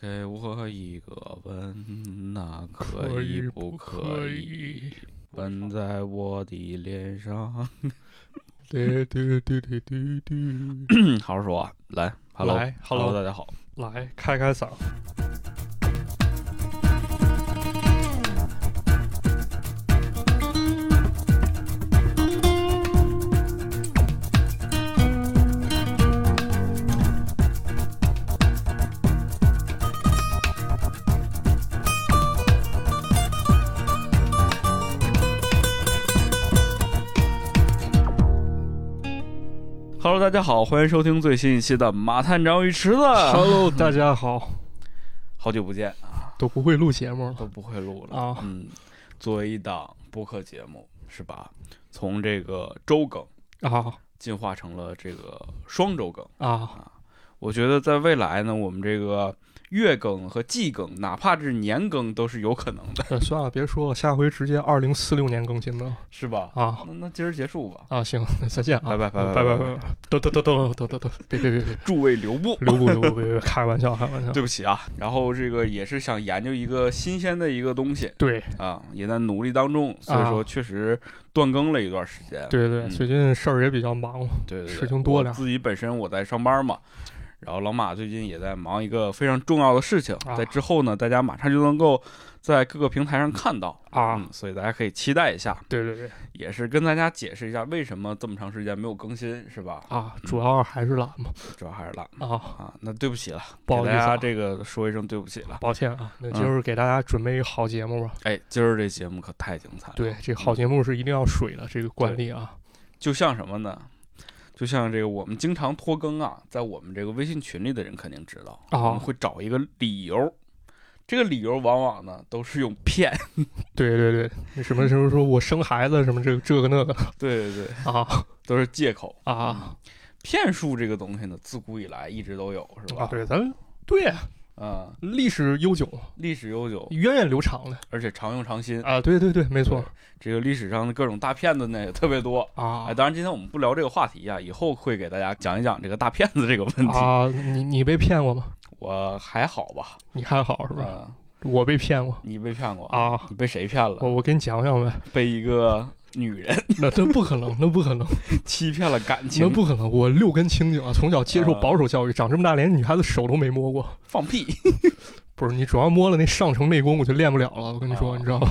给我一个吻，那可以不可以？吻在我的脸上。对对对对对对，好好说啊，来，hello，来，hello 大家好。来开开嗓。大家好，欢迎收听最新一期的《马探长与池子》。Hello，大家好，好久不见啊，都不会录节目了都不会录了啊嗯，作为一档播客节目，是吧？从这个周更啊进化成了这个双周更。啊！我觉得在未来呢，我们这个月更和季更，哪怕是年更都是有可能的。算了，别说了，下回直接二零四六年更新吧，是吧？啊，那那今儿结束吧。啊，行，再见啊，拜拜拜拜拜拜。噔噔噔噔噔噔噔，别别别别，诸位留步，留步留步，别别，开玩笑，开玩笑，对不起啊。然后这个也是想研究一个新鲜的一个东西，对，啊，也在努力当中，所以说确实断更了一段时间。对对，最近事儿也比较忙嘛，对对，事情多点。自己本身我在上班嘛。然后老马最近也在忙一个非常重要的事情，啊在之后呢，大家马上就能够在各个平台上看到啊嗯，所以大家可以期待一下，对对对也是跟大家解释一下为什么这么长时间没有更新，是吧？啊，主要还是懒嘛 主要还是懒啊，啊，那对不起了，不好意思啊给大家这个说一声对不起了。抱歉啊，那嗯今儿给大家准备一个好节目吧。哎，今儿这节目可太精彩了，对，这好节目是一定要水的，这个惯例啊。就像什么呢？就像这个我们经常拖更啊，在我们这个微信群里的人肯定知道，啊我们会找一个理由，这个理由往往呢都是用骗，对 对对，那什么什么说我生孩子什么这个这个那个对对对，啊都是借口。啊骗术这个东西呢，自古以来一直都有，是吧？啊！对，咱对呀，嗯，历史悠久，历史悠久，源远流长的而且常用常新。啊！对对对，没错这个历史上的各种大骗子呢也特别多。啊哎，当然今天我们不聊这个话题啊，以后会给大家讲一讲这个大骗子这个问题。啊！你你被骗过吗？我还好吧，你还好是吧？嗯，我被骗过你被骗过？啊！你被谁骗了？我我给你讲讲呗，被一个女人 那这不可能，那不可能，欺骗了感情那，不可能！我六根清净啊，从小接受啊保守教育，长这么大连女孩子手都没摸过。放屁！不是你主要摸了那上乘内功，我就练不了了。我跟你说，啊你知道吗？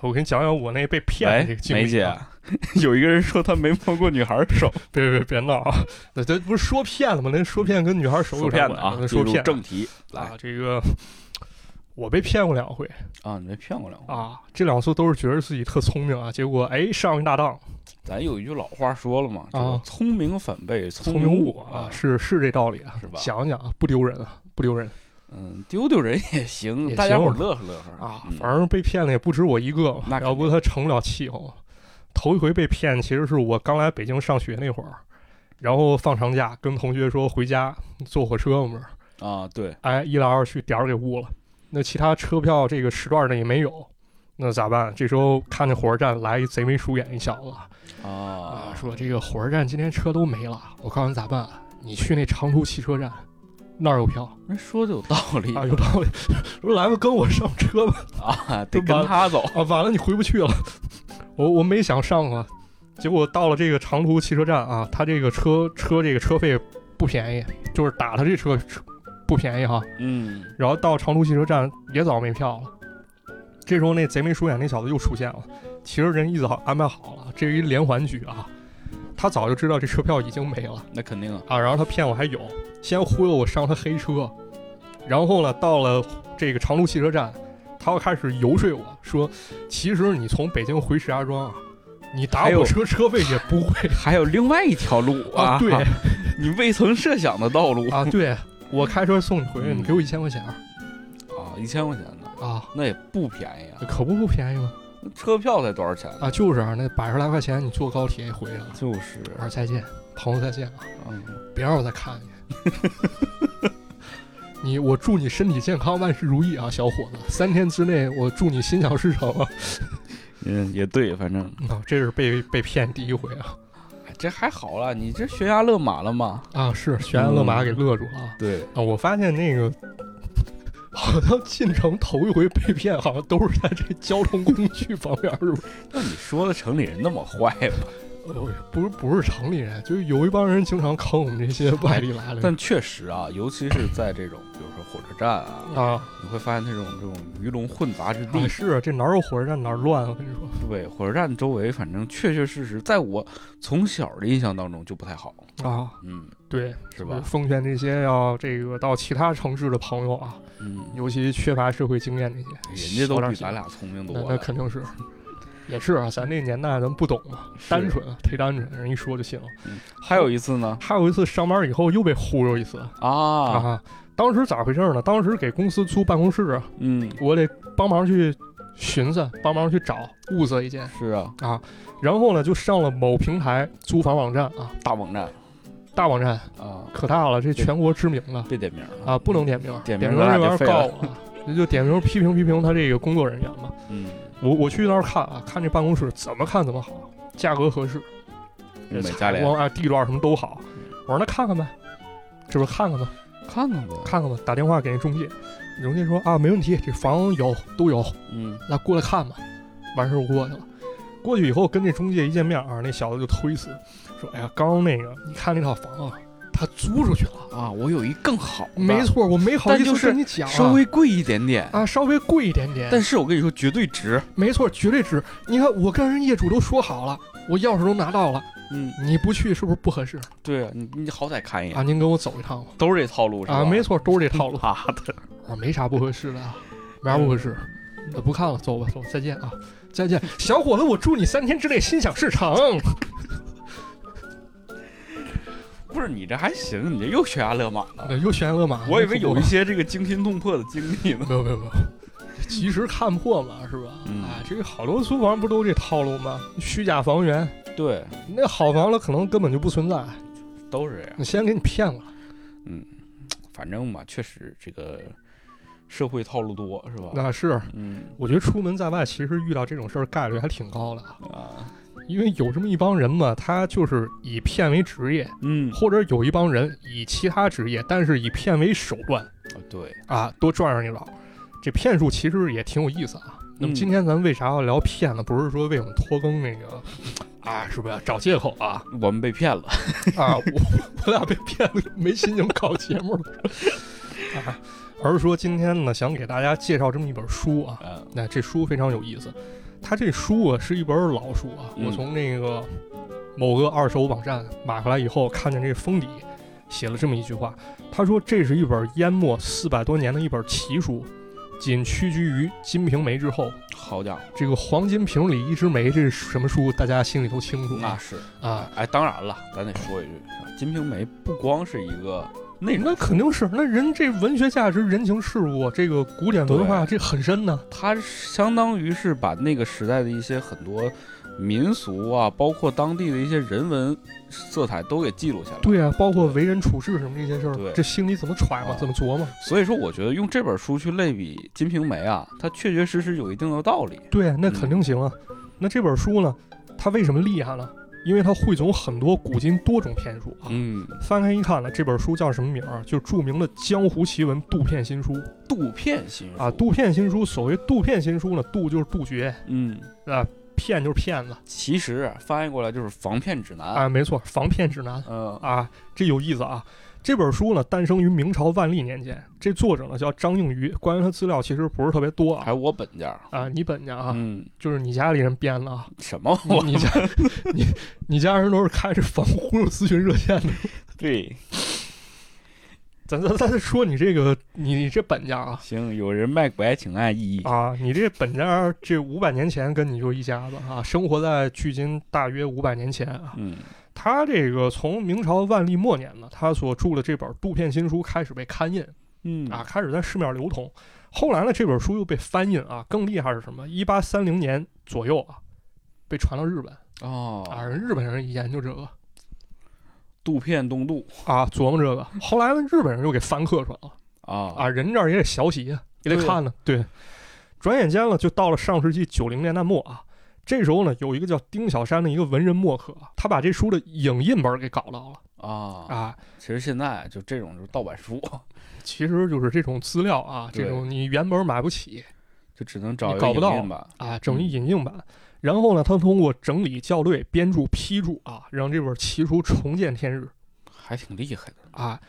我给你讲讲我那被骗的这个，经历、梅姐啊。，有一个人说他没摸过女孩手，别别别闹啊！那这不是说骗了吗？那说骗跟女孩手有说骗子啊啥关系？那，进入说骗正题来啊，这个我被骗过两回啊，你被骗过两回。啊，这两次都是觉得自己特聪明啊，结果哎上一大当，咱有一句老话说了嘛，这个啊聪明反被聪聪明误误啊，是是这道理啊，是吧想想啊，不丢人啊，不丢人嗯，丢丢人也行，也大家伙儿乐呵乐呵啊嗯。反正被骗的也不止我一个那，要不他成不了气候。头一回被骗，其实是我刚来北京上学那会儿，然后放长假跟同学说回家坐火车嘛，啊，对，哎，一来二去点儿给误了。那其他车票这个时段呢也没有，那咋办？这时候看见火车站来一贼眉鼠眼一小子啊啊，，说这个火车站今天车都没了。我告诉你咋办？你去那长途汽车站，那儿有票人说的有道理啊，有道理。说来吧，跟我上车吧。啊，得跟他走啊，晚了你回不去了。我我没想上啊，结果到了这个长途汽车站啊，他这个车车这个车费不便宜，就是打他这车车不便宜哈。嗯，然后到长途汽车站也早没票了。这时候那贼眉鼠眼那小子又出现了，其实人一早安排好了，这是一连环局啊。他早就知道这车票已经没了。那肯定啊，啊，然后他骗我还有，先忽悠我上他黑车，然后呢到了这个长途汽车站，他又开始游说我说，其实你从北京回石家庄啊，你打火车车费也不会。还有另外一条路啊，对。你未曾设想的道路。啊，对我开车送你回去，嗯你给我一千块钱啊，一千块钱呢，啊，那也不便宜啊，可不不便宜吗？车票才多少钱？啊，就是啊那百十来块钱，你坐高铁也回去了。就是，我说再见，朋友再见啊，嗯，别让我再看见你。你我祝你身体健康，万事如意啊，小伙子！三天之内，我祝你心想事成啊！嗯，也对，反正啊，这是被被骗第一回啊！哎这还好了，你这悬崖勒马了吗？啊，是悬崖勒马给勒住了啊！对，啊，我发现那个 好像进城头一回被骗，好像都是在这交通工具方面，是不是？那你说的城里人那么坏吗？呃，不是不是城里人，就是有一帮人经常坑我们这些外地来的但确实啊，尤其是在这种，比如说火车站啊，啊。你会发现这种这种鱼龙混杂之地啊，。是这哪有火车站哪儿乱，我跟你说。对，火车站周围，反正确确实实，在我从小的印象当中就不太好。啊，嗯，对，是吧？奉劝这些要这个到其他城市的朋友啊，嗯，尤其缺乏社会经验那些，人家都比咱俩聪明多了。那肯定是，也是啊，咱那个年代咱不懂嘛，单纯啊忒单纯，人一说就信了。还有一次呢？还有一次上班以后又被忽悠一次。啊，啊，当时咋回事呢？当时给公司租办公室啊，嗯，我得帮忙去寻思，帮忙去找物色一间。是啊，啊，然后呢就上了某平台租房网站啊，大网站。大网站啊，可大了，这全国知名的别点名啊，不能点名，点名这玩意儿告我了，那 就点名批评批评他这个工作人员嘛。嗯，我我去那儿看啊，看这办公室怎么看怎么好，价格合适，物美采光啊、地段什么都好。我说那看看呗，这不是看看吗，看看吧，看看吧。打电话给那中介，中介说啊没问题，这房有都有，嗯，那过来看吧。完事儿我过去了，过去以后跟这中介一见面啊，那小子就推辞说，哎呀，刚刚那个你看那套房啊，他租出去了。啊，我有一更好，没，错，我没好意思跟你讲、啊，稍微贵一点点，啊稍微贵一点点，但是我跟你说绝对值，没错，绝对值。你看我跟人业主都说好了，我钥匙都拿到了，嗯，你不去是不是不合适对啊，你你好歹看一眼，啊？您跟我走一趟吧。都是这套路是吧？啊，没错，都是这套路 妈的，啊，没啥不合适的啊，没啥不合适。那不看了，走吧，走，再见啊，再见，小伙子，我祝你三天之内心想事成。不是你这还行，你这又悬崖勒马了。对又悬崖勒马，我以为有一些些这个惊心动魄的经历呢。没有没有没有，及时看破嘛，是吧？嗯啊，这个好多租房不都这套路吗？虚假房源，对，那好房子可能根本就不存在，都是这样。你先给你骗了。嗯反正嘛，确实这个社会套路多，是吧？那是，嗯我觉得出门在外，其实遇到这种事儿概率还挺高的，啊，因为有这么一帮人嘛，他就是以骗为职业，嗯，或者有一帮人以其他职业，但是以骗为手段对，啊，多赚上一老。这骗术其实也挺有意思啊。那么嗯今天咱为啥要聊骗呢？不是说为我们拖更那个啊，是不是找借口啊？我们被骗了。啊，我我俩被骗了，没心情搞节目了啊。而是说今天呢，想给大家介绍这么一本书啊，嗯那这书非常有意思，它这书啊是一本老书啊，嗯我从那个某个二手网站买回来以后，看见这封底写了这么一句话，他说这是一本淹没四百多年的一本奇书，仅屈居于《金瓶梅》之后。好家伙，这个黄金瓶里一枝梅，这是什么书？大家心里都清楚啊那是啊。哎，当然了，咱得说一句，《金瓶梅》不光是一个内容那肯定是，那人这文学价值、人情世故，这个古典文化，这很深呢。它相当于是把那个时代的一些很多民俗啊，包括当地的一些人文色彩都给记录下来。，对啊，包括为人处事什么这些事对儿，这心里怎么揣摩啊，怎么琢磨？所以说我觉得用这本书去类比《金瓶梅》啊，它确确实实有一定的道理。对啊，那肯定行啊。那这本书呢，它为什么厉害呢？因为它汇总很多古今多种骗术啊。嗯，翻开一看呢，这本书叫什么名儿啊？就著名的江湖奇闻《杜骗新书》杜骗新书啊。杜骗新书，所谓杜骗新书呢，杜就是杜绝嗯，啊，骗就是骗子其实翻译过来就是防骗指南。啊，没错，防骗指南。嗯啊，这有意思啊！这本书呢，诞生于明朝万历年间，这作者呢叫张应余。关于他资料其实不是特别多啊还有我本家。啊，你本家啊，嗯，就是你家里人编的啊，什么我？你你家 你你家人都是开着防忽悠咨询热线的。对，咱咱咱说你这个你你这本家啊行，有人脉不爱请按一一。啊，你这本家这五百年前跟你就一家子啊，生活在距今大约五百年前啊。嗯他这个从明朝万历末年呢，他所著的这本《杜片新书》开始被刊印。嗯啊，开始在市面流通。后来呢，这本书又被翻印啊，更厉害是什么？一八三零年左右啊，被传到日本哦啊，人日本人研究这个杜片东渡啊，琢磨这个。后来呢，日本人又给翻刻出来了啊啊，人这儿也得学习啊，也得看呢。对，转眼间了，就到了上世纪九零年代末啊。这时候呢，有一个叫丁小山的一个文人墨客，他把这书的影印本给搞到了啊，啊。其实现在就这种就是盗版书，其实就是这种资料啊，这种你原本买不起就只能找搞不到啊，整嗯一影印版。然后呢，他通过整理、校对、编著、批注啊，让这本奇书重见天日还挺厉害的。啊。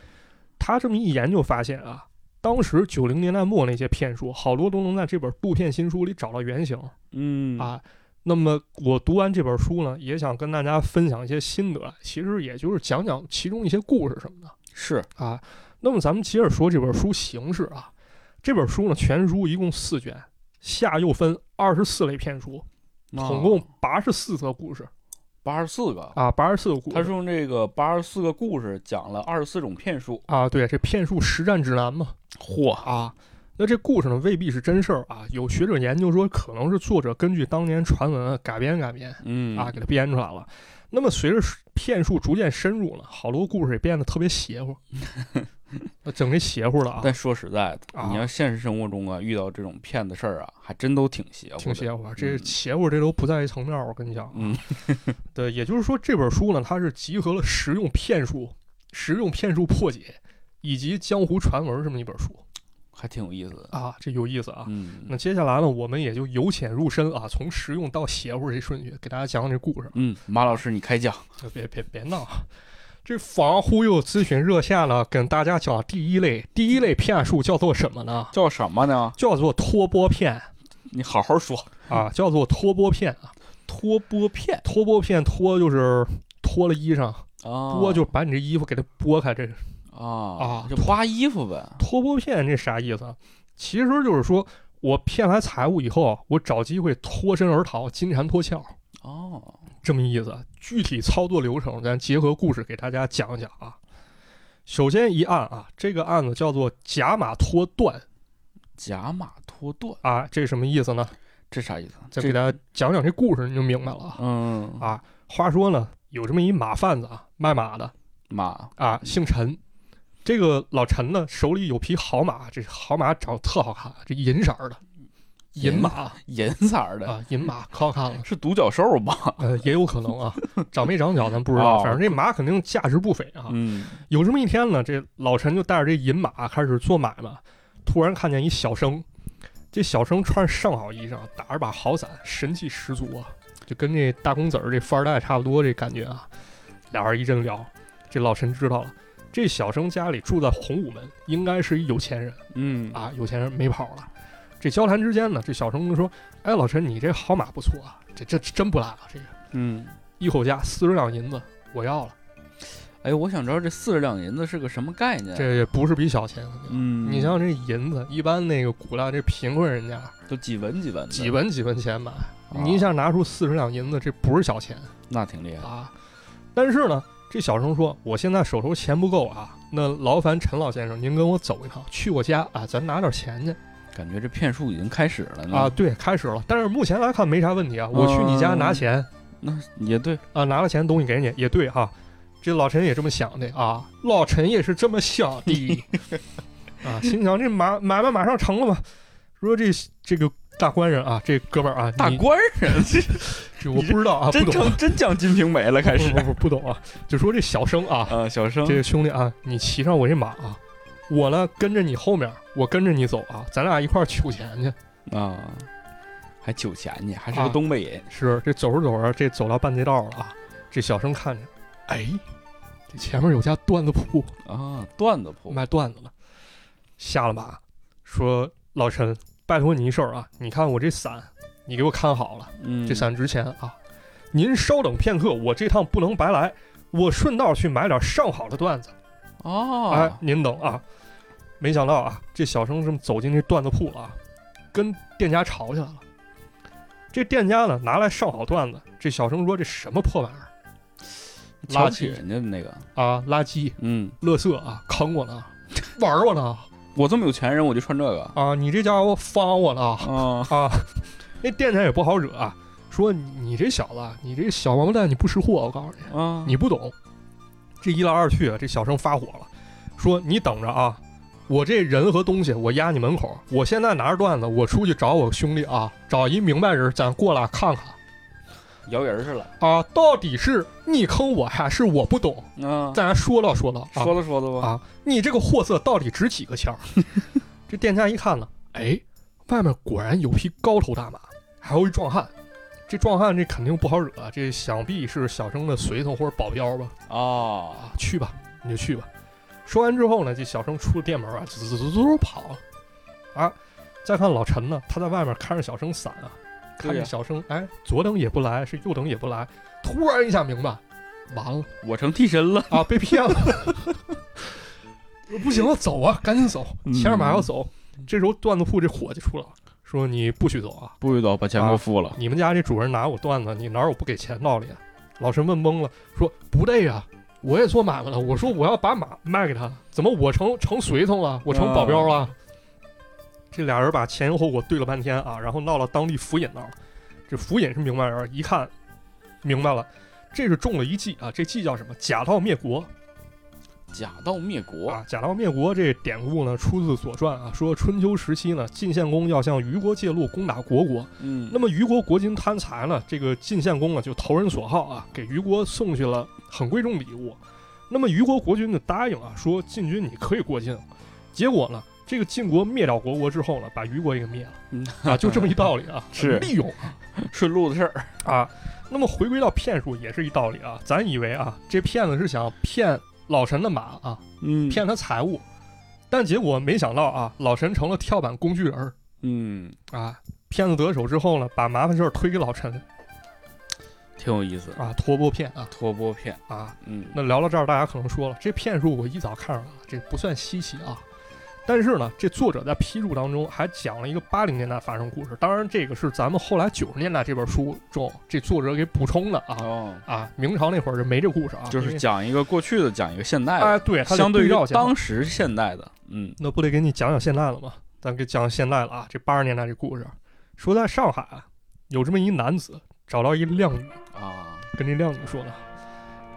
他这么一研究发现啊，当时九零年代末那些骗术，好多都能在这本杜片新书里找到原型嗯，啊。那么我读完这本书呢，也想跟大家分享一些心得，其实也就是讲讲其中一些故事什么的。是啊。那么咱们接着说这本书形式啊，这本书呢全书一共四卷，下又分二十四类骗术，总共八十四则故事八十四个。啊，八十四个故事。他是用这个八十四个故事讲了二十四种骗术。啊，对，这骗术实战指南嘛嚯，啊。那这故事呢未必是真事儿啊，有学者研究说可能是作者根据当年传闻改编改编嗯啊，给它编出来了。那么随着骗术逐渐深入了，好多故事也变得特别邪乎，那整这邪乎了啊。但说实在的，啊你要现实生活中啊遇到这种骗子事儿啊，还真都挺邪乎。挺邪乎啊，这嗯邪乎这都不在一层面儿。我跟你讲啊，嗯对，也就是说这本书呢，它是集合了实用骗术、实用骗术破解以及江湖传闻这么一本书还挺有意思的。啊，这有意思啊。嗯那接下来呢，我们也就由浅入深啊，从实用到邪乎这顺序给大家讲讲这故事。嗯，马老师你开讲。呃别别别闹啊！这防忽悠咨询热线呢，跟大家讲第一类，第一类骗术叫做什么呢？叫什么呢？叫做托钵骗你好好说。啊，叫做托钵骗啊。脱钵骗托钵骗脱就是脱了衣裳，啊，剥就把你这衣服给它剥开。这个啊啊就花衣服呗。脱钵骗这啥意思啊？其实就是说我骗来财物以后，我找机会脱身而逃，金蝉脱壳，哦，这么意思。具体操作流程咱结合故事给大家讲讲啊。首先一案啊，这个案子叫做假马脱断假马脱断，啊，这什么意思呢？这啥意思？再给大家讲讲这故事，你就明白了啊。嗯啊，话说呢，有这么一马贩子啊，卖马的，马啊，姓陈。这个老陈呢，手里有匹好马，这好马长得特好看，这银色儿的银马银色儿的，啊，银马可好看了。是独角兽吧？呃，也有可能啊，长没长角咱不知道，哦反正这马肯定价值不菲啊。嗯有这么一天呢，这老陈就带着这银马开始做买卖，突然看见一小生，这小生穿着上好衣裳，打着把好伞，神气十足啊，就跟这大公子儿这富二代差不多这感觉啊。俩人一阵聊，这老陈知道了，这小生家里住在洪武门，应该是一有钱人嗯啊，有钱人没跑了。这交谈之间呢，这小生就说：“哎，老陈，你这好马不错啊，这这真不赖啊，这个嗯，一口价四十两银子，我要了。哎，我想知道这四十两银子是个什么概念？这也不是笔小钱，嗯，你像这银子，一般那个古代这贫困人家都几文几文，几文几文钱买，啊你一下拿出四十两银子，这不是小钱那挺厉害。啊。但是呢，这小生说，我现在手头钱不够啊，那劳烦陈老先生您跟我走一趟，去我家啊，咱拿点钱去感觉这骗术已经开始了呢啊。，对，开始了，但是目前来看没啥问题啊，我去你家拿钱那也对，啊，拿了钱东西给你也对哈、这老陈也这么想的啊，老陈也是这么想的 啊，心想这买买卖马上成了嘛。说这这个大官人啊，这哥们儿啊，大官人，这 这我不知道啊，真成真讲金瓶梅了，开始。不不懂啊，就说这小生啊，啊，小生。这个兄弟啊，你骑上我这马啊，我呢跟着你后面，我跟着你走啊，咱俩一块儿取钱去。啊，还取钱去，还是啊。个东北人，是这走着走着，这走到半截道了啊，这小生看着，哎，这前面有家段子铺，啊，段子铺，卖段子的，下了马，说老陈，拜托你一事儿啊，你看我这伞，你给我看好了，嗯，这伞值钱啊，您稍等片刻，我这趟不能白来，我顺道去买点上好的段子。哦，哎，您等啊！没想到啊，这小生这么走进这段子铺了啊，跟店家吵起来了。这店家呢拿来上好段子，这小生说这什么破玩意儿瞧不起垃圾人家的那个，啊，垃圾、嗯，垃圾啊，坑我呢，玩我呢我这么有钱人，我就穿这个，啊！你这家伙方我了啊，啊！那店家也不好惹啊，说你你这小子，你这小王八蛋，你不识货，我告诉你，啊，你不懂。这一来二去，这小生发火了，说：“你等着啊，我这人和东西我压你门口。我现在拿着段子，我出去找我兄弟啊，找一明白人，咱过来看看。”摇人去了。啊，到底是你坑我还是我不懂？嗯，咱说道说道啊说道说道吧。啊，你这个货色到底值几个钱儿？这店家一看呢，哎，外面果然有匹高头大马，还有一壮汉。这壮汉这肯定不好惹，这想必是小生的随从或者保镖吧？啊，啊，去吧，你就去吧。说完之后呢，这小生出了店门啊，滋滋滋滋跑了。啊，再看老陈呢，他在外面看着小生伞啊，看着小生，哎，左等也不来，是右等也不来，突然一下明白，完了我成替身了。啊，被骗了。不行了，走啊，赶紧走，牵着马要走。这时候段子铺这伙计出来了，说你不许走啊，不许走，把钱给我付了。你们家这主人拿我段子，你哪有不给钱道理啊？老陈问懵了，说不对呀、我也做买卖了。我说我要把马卖给他，怎么我成成随从了？我成保镖了？这俩人把前因后果对了半天啊，然后闹到当地府尹那儿。这府尹是明白人，一看明白了，这是中了一计啊！这计叫什么？假道灭国假道灭国。啊！假道灭国这典故呢，出自《左传》啊，说春秋时期呢，晋献公要向虞国借路攻打虢国，嗯，那么虞国国君贪财呢，这个晋献公啊就投人所好啊，给虞国送去了很贵重礼物。那么虞国国君就答应啊，说晋军你可以过境。结果呢，这个晋国灭掉国国之后呢，把虞国也给灭了嗯啊，就这么一道理啊，是利用顺路的事儿。啊。那么回归到骗术也是一道理啊，咱以为啊，这骗子是想骗老陈的马啊，嗯骗他财物，但结果没想到啊，老陈成了跳板工具人儿嗯，啊。骗子得手之后呢，把麻烦事儿推给老陈挺有意思。啊，托钵骗啊托钵骗。啊。嗯，那聊到这儿，大家可能说了，这骗术我一早看上了，这不算稀奇啊。但是呢，这作者在批注当中还讲了一个八零年代发生故事，当然这个是咱们后来九十年代这本书中这作者给补充的啊哦，啊，明朝那会儿就没这故事啊，就是讲一个过去的，讲一个现代的，哎，对，它相对于当时现代的。嗯。那不得给你讲讲现代了吗？咱给讲现代了啊，这八十年代这故事，说在上海啊，有这么一男子找到一靓女，啊，跟这靓女说呢：“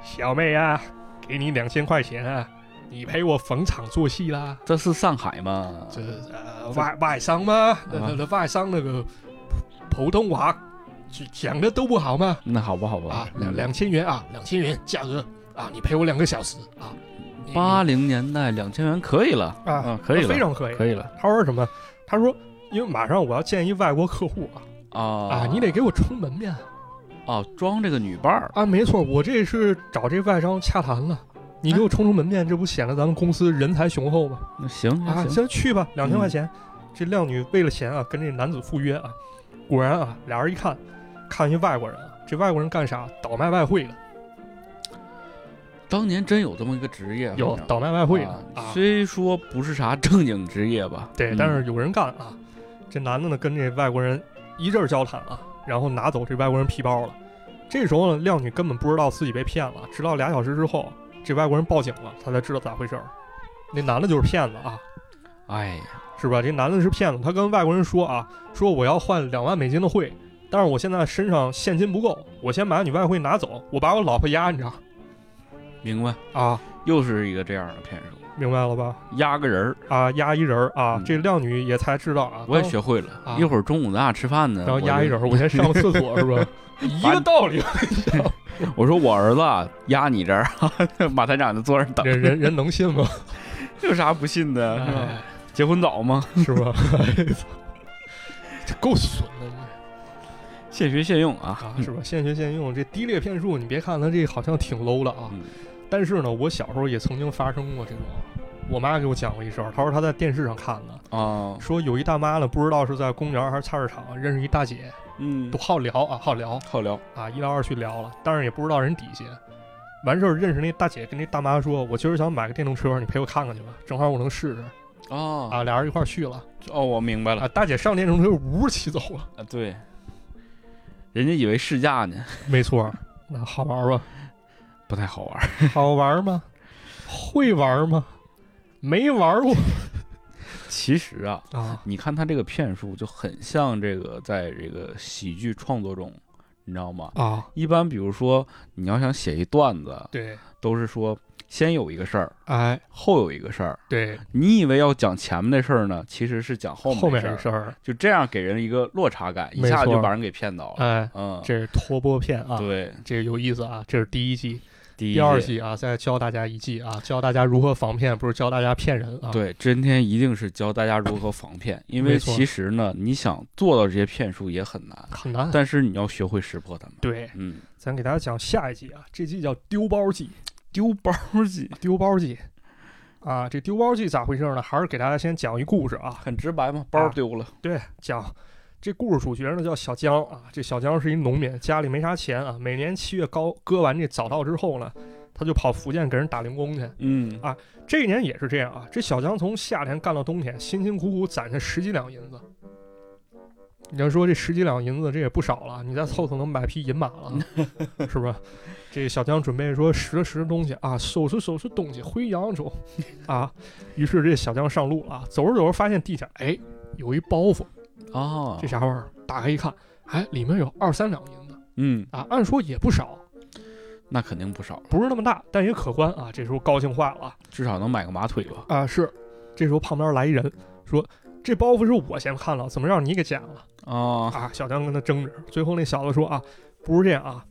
小妹啊，给你两千块钱啊，你陪我逢场作戏啦。这是上海吗？这呃外外商吗？那那那外商那个普普通话讲的都不好吗？那好吧，好吧。啊，两两千元啊，两千元价格啊，你陪我两个小时啊。你八零年代两千元可以了啊啊可以了，非常可以。可以了他说什么？他说因为马上我要见一外国客户啊啊啊，你得给我充门面哦装这个女伴儿啊。没错，我这是找这外商洽谈了。你给我充充门面，这不显得咱们公司人才雄厚吗？那行啊，行去吧，两千块钱。这靓女为了钱啊，跟这男子赴约啊。果然啊，俩人一看，看一外国人啊，这外国人干啥？倒卖外汇的，当年真有这么一个职业，有倒卖外汇的。虽说不是啥正经职业吧，对，嗯但是有人干啊。这男的呢，跟这外国人一阵儿交谈啊，然后拿走这外国人皮包了。这时候呢，靓女根本不知道自己被骗了，直到俩小时之后，这外国人报警了，他才知道咋回事儿。那男的就是骗子啊，哎呀，是吧？这男的是骗子，他跟外国人说啊，说我要换两万美金的汇，但是我现在身上现金不够，我先把你外汇拿走，我把我老婆压你这儿明白，啊，又是一个这样的骗术，明白了吧？压个人儿，啊，压一人儿啊，嗯这靓女也才知道啊，我也学会了。啊一会儿中午咱俩吃饭呢，然后我就压一人儿，我先上个厕所 是吧？一个道理，我说我儿子啊压你这儿，马团长就坐这儿等，人人人能信吗？有啥不信的？是吧？哎结婚早吗？是吧？这够损的你现学现用啊！啊，是吧？现学现用，这低劣骗术，你别看它这好像挺 low 的啊，嗯但是呢，我小时候也曾经发生过这种。我妈给我讲过一事儿，她说她在电视上看的，啊，说有一大妈呢，不知道是在公园还是菜市场认识一大姐，嗯都，好聊啊，好聊好聊，啊，一聊二去聊了，但是也不知道人底细。完事儿认识那大姐跟那大妈说：“我今儿想买个电动车，你陪我看看去吧，正好我能试试。”哦啊，俩人一块儿去了哦，我明白了啊。大姐上电动车呜骑走了，啊，对，人家以为试驾呢，没错，那好玩吧？不太好玩。好玩吗？会玩吗？没玩过其实啊，啊。你看他这个骗术就很像这个在这个喜剧创作中你知道吗？啊，一般比如说你要想写一段子，对，都是说先有一个事儿，哎，后有一个事儿。对，你以为要讲前面的事儿呢，其实是讲后面后面的事儿，就这样给人一个落差感，一下就把人给骗到了。哎，嗯，这是拖播片啊，对，这个有意思啊，这是第一季，第一第二季啊，再教大家一季啊，教大家如何防骗，不是教大家骗人啊，，对，今天一定是教大家如何防骗，因为其实呢，你想做到这些骗术也很难，很难。但是你要学会识破他们。对，嗯，咱给大家讲下一季啊，这季叫丢包季，丢包季丢包季啊，这丢包季咋回事呢？还是给大家先讲一故事啊，很直白嘛，包啊丢了。对，讲这故事主角呢叫小江啊，这小江是一农民，家里没啥钱啊，每年七月高割完这早稻之后呢，他就跑福建给人打零工去。嗯啊这一年也是这样啊，这小江从夏天干到冬天，辛辛苦苦攒下十几两银子。你要说这十几两银子，这也不少了，你再凑凑能买匹银马了，是不是？这小江准备说拾了拾东西啊，收拾收拾东西回扬州啊。于是这小江上路了啊，走着走着发现地下哎有一包袱，啊这，啥玩意儿？打开一看，哎里面有二三两银子嗯，啊，按说也不少，那肯定不少，不是那么大，但也可观啊。这时候高兴坏了啊。至少能买个马腿吧。啊，是。这时候旁边来一人说：“这包袱是我先看了，怎么让你给捡了啊，啊？”小江跟他争执，最后那小子说：“啊，不是这样啊，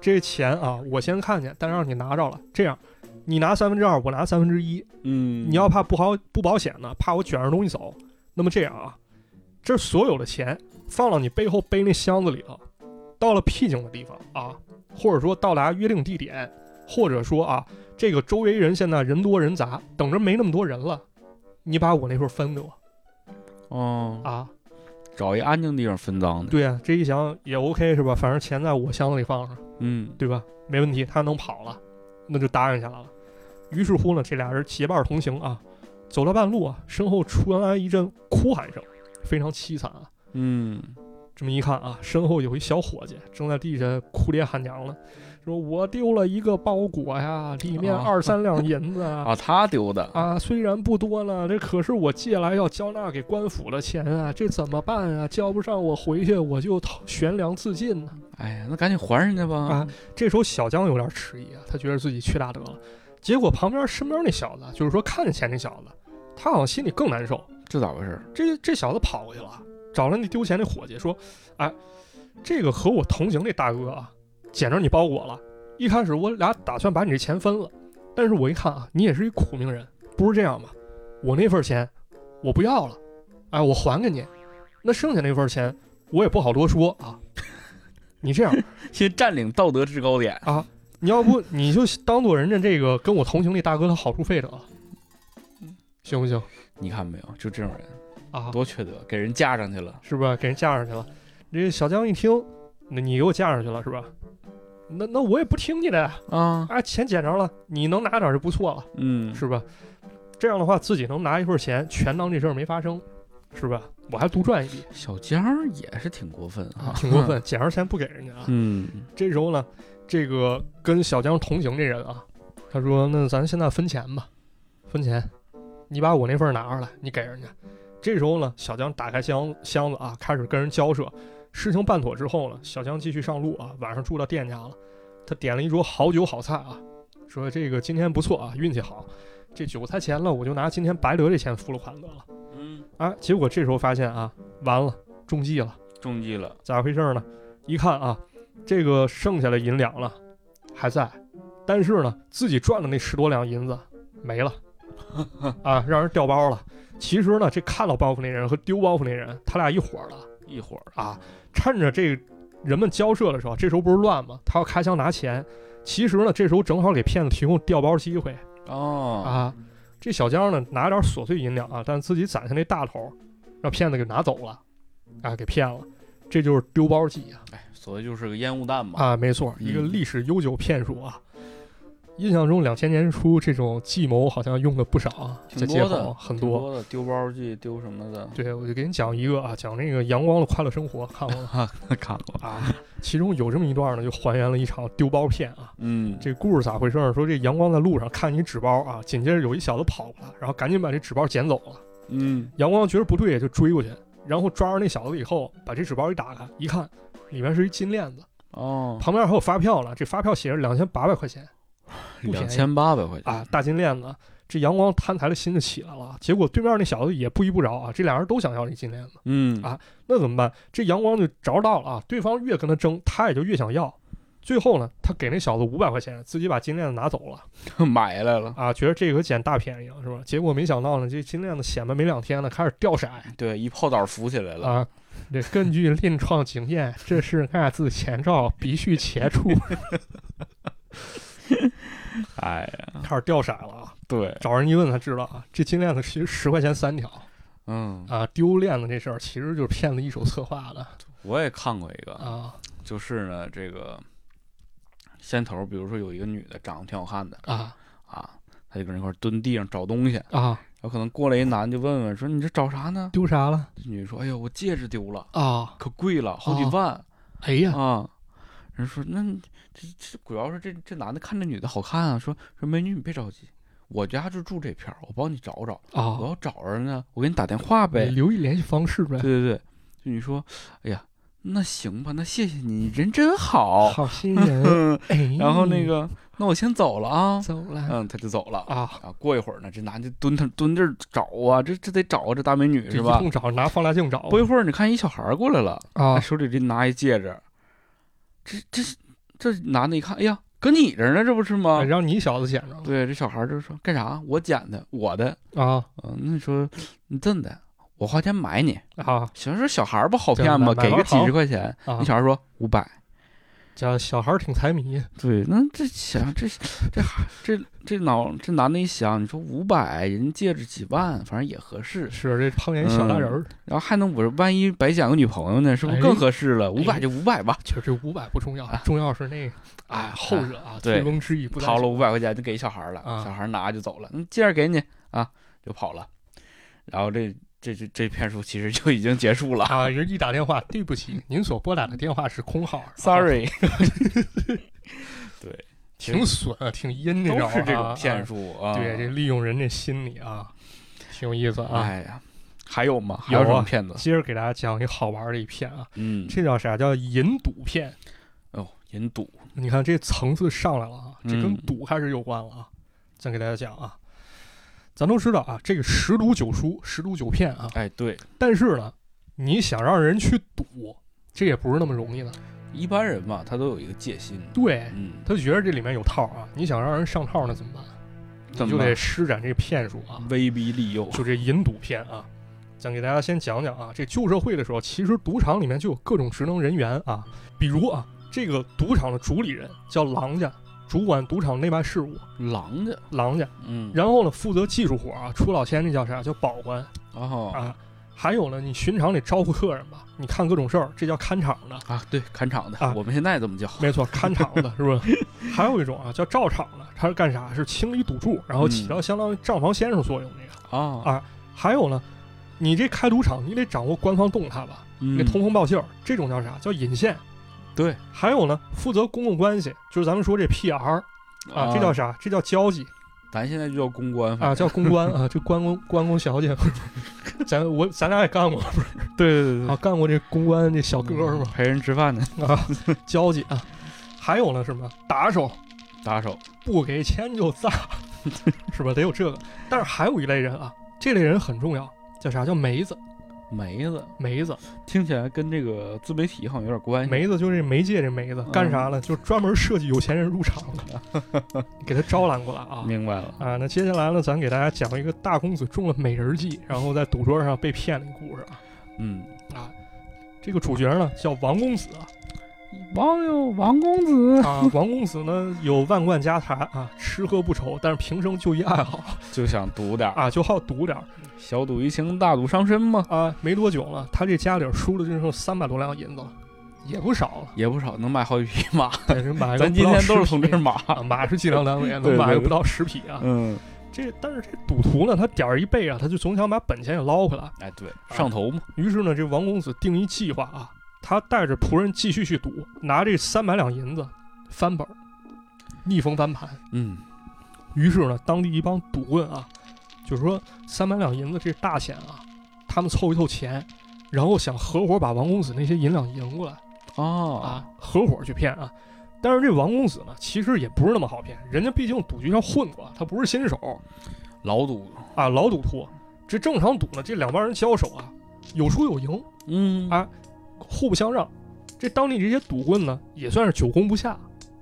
这钱啊我先看见，但让你拿着了。这样，你拿三分之二，我拿三分之一。嗯，你要怕不好不保险呢，怕我卷着东西走，那么这样啊，这所有的钱放到你背后背那箱子里头，到了僻静的地方啊，或者说到达约定地点，或者说啊，这个周围人现在人多人杂，等着没那么多人了，你把我那份分给我哦，啊。找一安静地方分赃的。对啊，这一想也 OK 是吧？反正钱在我箱子里放着，嗯，对吧？没问题，他能跑了，那就答应下来了。于是乎呢，这俩人结伴同行啊，走到半路啊，身后传来一阵哭喊声，非常凄惨啊。嗯，这么一看啊，身后有一小伙计正在地下哭爹喊娘呢，说我丢了一个包裹呀，里面啊二三两银子啊。啊，他丢的。啊，虽然不多了，这可是我借来要交纳给官府的钱啊，这怎么办啊？交不上，我回去我就悬梁自尽呢。哎呀，那赶紧还人家吧。啊，这时候小江有点迟疑啊，他觉得自己缺大德了。结果旁边身边那小子，就是说看见钱那小子，他好像心里更难受。这咋回事？这这小子跑过去了，找了那丢钱那伙计说：“哎，这个和我同行那大哥啊，捡着你包裹了。一开始我俩打算把你这钱分了，但是我一看啊，你也是一苦命人，不是这样吧？我那份钱我不要了，哎，我还给你。那剩下那份钱我也不好多说啊。你这样 先占领道德制高点。啊，你要不你就当做人家这个跟我同行那大哥的好处费得了，行不行你看没有？就这种人啊？多缺德，给人架上去了。是吧？给人架上去了。这小江一听，那你给我架上去了是吧？那那我也不听你的呀啊，啊！钱捡着了，你能拿点就不错了，嗯，是吧？这样的话，自己能拿一份钱，全当这事儿没发生，是吧？我还多赚一笔，小江也是挺过分啊，挺过分，捡着钱不给人家啊。嗯，这时候呢，这个跟小江同行这人啊，他说：“那咱现在分钱吧，分钱，你把我那份拿出来，你给人家。”这时候呢，小江打开箱箱子啊，开始跟人交涉。事情办妥之后呢，小江继续上路啊，晚上住到店家了。他点了一桌好酒好菜啊，说这个今天不错啊，运气好。这酒菜钱了，我就拿今天白得这钱付了款得了嗯，啊。结果这时候发现啊，完了，中计了。中计了。咋回事呢？一看啊，这个剩下的银两了还在，但是呢，自己赚的那十多两银子没了，啊，让人掉包了。其实呢，这看到包袱那人和丢包袱那人，他俩一伙儿的一伙儿啊。趁着这人们交涉的时候，这时候不是乱吗？他要开枪拿钱。其实呢，这时候正好给骗子提供调包机会哦，啊。这小江呢，拿点琐碎银两啊，但自己攒下那大头，让骗子给拿走了，啊，给骗了。这就是丢包计啊。哎，所谓就是个烟雾弹嘛。啊，没错，嗯一个历史悠久骗术啊。印象中，两千年初这种计谋好像用的不少啊，在街挺多的口很多。多的丢包计丢什么的，对，我就给你讲一个啊，讲那个《阳光的快乐生活》，看过吗？看过。啊，其中有这么一段呢，就还原了一场丢包骗啊。嗯，这故事咋回事呢？说这阳光在路上看一纸包啊，紧接着有一小子跑过来，然后赶紧把这纸包捡走了。嗯，阳光觉得不对，就追过去，然后抓着那小子以后，把这纸包一打开，一看，里面是一金链子哦，旁边还有发票呢，这发票写着两千八百块钱不便宜两千八百块钱啊，大金链子。这阳光贪财的心就起来了，结果对面那小子也不依不饶啊，这俩人都想要这金链子，嗯啊那怎么办？这阳光就着到了啊，对方越跟他争，他也就越想要。最后呢，他给那小子五百块钱，自己把金链子拿走了 买来了，啊，觉得这个捡大便宜了是吧？结果没想到呢，这金链子显摆没两天呢，开始掉色对，一泡澡浮起来了，啊。这根据临床经验，这是案子前兆，必须切除。哎呀，开始掉色了啊！对，找人一问才知道啊，这金链子其实十块钱三条嗯，啊，丢链子这事儿其实就是骗子一手策划的我也看过一个，啊就是呢，这个先头，比如说有一个女的长得挺好看的啊啊，她就跟人一块蹲地上找东西，啊！有可能过来一男的就问问说你这找啥呢？丢啥了这女的说，哎呀，我戒指丢了，啊？可贵了，好几哦万哎呀啊。人说那你这这主要是这这男的看这女的好看啊，说说美女你别着急，我家就住这片儿，我帮你找找啊，我啊！要找着呢，我给你打电话呗。留一联系方式呗对。对对，就你说，哎呀，那行吧，那谢谢你，人真好。好心人，然后那个，那我先走了啊。走了嗯，他就走了。啊，啊，过一会儿呢，这男的蹲他蹲这儿找啊，这这得找啊，这大美女是吧？一找，拿放大镜找不一会儿，你看一小孩过来了，啊手里这拿一戒指，这这这男的一看，哎呀，搁你这儿呢，这不是吗哎？让你小子捡着了对，这小孩就说干啥？我捡的，我的。啊嗯，那你说你真的，我花钱买你。啊！行，说小孩不好骗吗？给个几十块钱，啊那小孩说五百。这小孩儿挺财迷 对，那这想这这这这脑这男的一想，你说五百，人戒指几万，反正也合适，是这胖眼小大人儿。然后还能我万一白捡个女朋友呢，是不是更哎合适了？五百哎就五百吧，其实这五百不重要啊，重要是那哎后者啊，对醉翁之意不在掏了五百块钱就给小孩了，啊小孩儿拿就走了，嗯，戒指给你啊，就跑了，然后这这这这骗术其实就已经结束了啊！人一打电话，对不起，您所拨打的电话是空号啊，sorry，对挺损啊，挺阴这都是这种啊骗术啊，对，这利用人这心理啊，挺有意思啊。哎呀，还有吗？还有什么骗子？接着给大家讲一个好玩的一片啊，嗯，这叫啥？叫引赌骗。哦，引赌，你看这层次上来了啊，这跟嗯赌开始有关了啊。再给大家讲啊，咱都知道啊，这个十赌九输，十赌九骗啊。哎，对，但是呢，你想让人去赌，这也不是那么容易的。一般人嘛，他都有一个戒心，对，嗯，他就觉得这里面有套啊，你想让人上套那怎么办？怎么你就得施展这个骗术啊，威逼利诱？就这引赌骗啊。咱给大家先讲讲啊，这旧社会的时候，其实赌场里面就有各种职能人员啊，比如啊，这个赌场的主理人叫郎家，主管赌场内外事务，狼家，郎家。嗯，然后呢，负责技术活啊，出老千那叫啥？叫保官哦啊。还有呢，你巡场得招呼客人吧？你看各种事儿，这叫看场的。啊，对，看场的啊，我们现在这么叫，没错，看场的 是不是？还有一种啊，叫照场的，他是干啥？是清理赌注，然后起到相当于账房先生作用那个。啊啊还有呢，你这开赌场，你得掌握官方动态吧？你得嗯，通风报信儿，这种叫啥？叫引线。对。还有呢，负责公共关系，就是咱们说这 PR 啊，这叫啥？这叫交际。咱现在就叫公关，啊，叫公关 啊，这关公关公小姐，咱我咱俩也干过，不 是对对对。啊，干过这公关这小哥是吧？陪人吃饭的，啊，交际啊，还有呢什么？打手，打手，不给钱就砸，是吧？得有这个。但是还有一类人啊，这类人很重要，叫啥？叫梅子。梅子，梅子，听起来跟这个自媒体好像有点关系。梅子就是媒介这梅子，干啥呢？就是专门设计有钱人入场的，给他招揽过来啊。明白了，啊，那接下来呢，咱给大家讲一个大公子中了美人计，然后在赌桌上被骗的故事啊。嗯，啊，这个主角呢叫王公子啊网友王公子啊，王公子呢有万贯家财啊，吃喝不愁，但是平生就一爱好就想赌点儿，啊，就好赌点儿小赌怡情，大赌伤身嘛，啊。没多久了，他这家里输了就剩三百多两银子了，也不少了。也不少，能买好几匹马。咱今天都是从这儿马。啊，马是计量单位，能买个不到十匹啊。嗯，这但是这赌徒呢，他点儿一背啊，他就总想把本钱给捞回来。哎，对，上头嘛，于是呢，这王公子定一计划啊，他带着仆人继续去赌，拿这三百两银子翻本，逆风翻盘。嗯，于是呢，当地一帮赌棍啊，就是说三百两银子这是大钱啊，他们凑一凑钱，然后想合伙把王公子那些银两赢过来。哦啊，合伙去骗啊。但是这王公子呢，其实也不是那么好骗，人家毕竟赌局上混过，他不是新手老赌，啊，老赌徒。这正常赌呢，这两帮人交手啊，有输有赢，嗯啊互不相让。这当地这些赌棍呢，也算是久攻不下。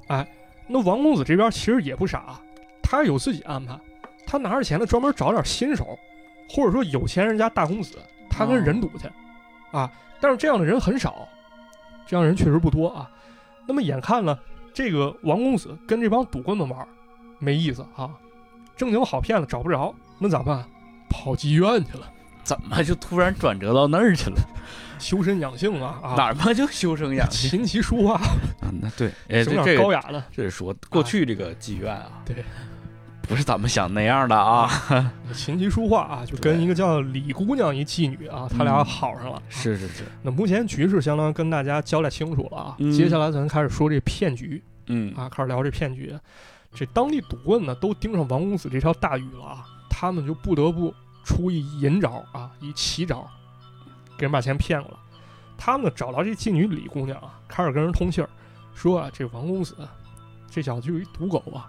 哎，那王公子这边其实也不傻，他有自己安排，他拿着钱呢，专门找点新手，或者说有钱人家大公子，他跟人赌去，啊，但是这样的人很少，这样人确实不多啊。那么眼看呢，这个王公子跟这帮赌棍们玩，没意思啊，正经好骗子找不着，那咋办？跑妓院去了，怎么就突然转折到那儿去了？修身养性啊啊！哪儿嘛就修身养性？琴棋书画，啊，那对，哎，这这个高雅的。这是说过去这个妓院啊，对，不是咱们想那样的啊，琴棋书画啊，就跟一个叫李姑娘一妓女啊，他俩好上了。啊是是是，那目前局势相当于跟大家交代清楚了啊，嗯接下来咱开始说这骗局嗯啊，开始聊这骗局。这当地赌棍呢都盯上王公子这条大鱼了啊，他们就不得不出一银招啊，一奇招，给人把钱骗过来。他们呢找到这妓女李姑娘啊，开始跟人通信儿，说啊这王公子这小子就一赌狗啊，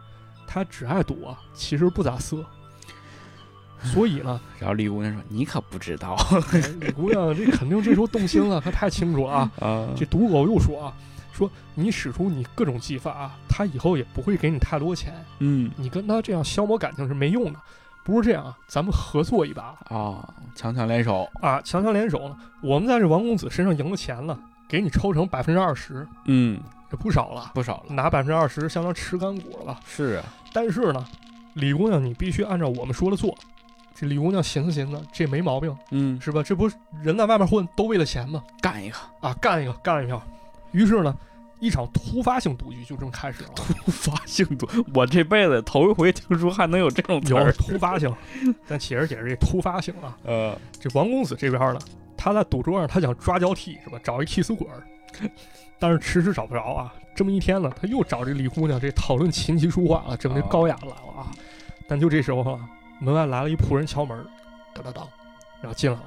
他只爱赌啊，其实不咋色。所以呢，然后李姑娘说：“你可不知道 哎李姑娘这肯定这时候动心了，她太清楚了啊。啊这赌狗又说啊，说你使出你各种技法啊，他以后也不会给你太多钱，嗯你跟他这样消磨感情是没用的。不是这样啊，咱们合作一把啊，强强联手，啊，强强联手呢。我们在这王公子身上赢了钱了，给你抽成百分之二十，嗯，这不少了。不少了，拿百分之二十相当吃干股了吧？是啊，但是呢，李姑娘你必须按照我们说的做。这李姑娘寻思寻思，这没毛病嗯，是吧？这不是人在外面混都为了钱吗？干一个啊，干一个，干一票。于是呢，一场突发性赌局就这么开始了。突发性赌，我这辈子头一回听说还能有这种词有儿，突发性，咱解释解释这突发性啊。呃，这王公子这边呢，他在赌桌上他想抓交替是吧？找一替死鬼儿，但是迟迟找不着啊。这么一天呢，他又找这李姑娘这讨论琴棋书画了，整的高雅了啊。但就这时候啊，门外来了一仆人敲门，当当当，然后进来了。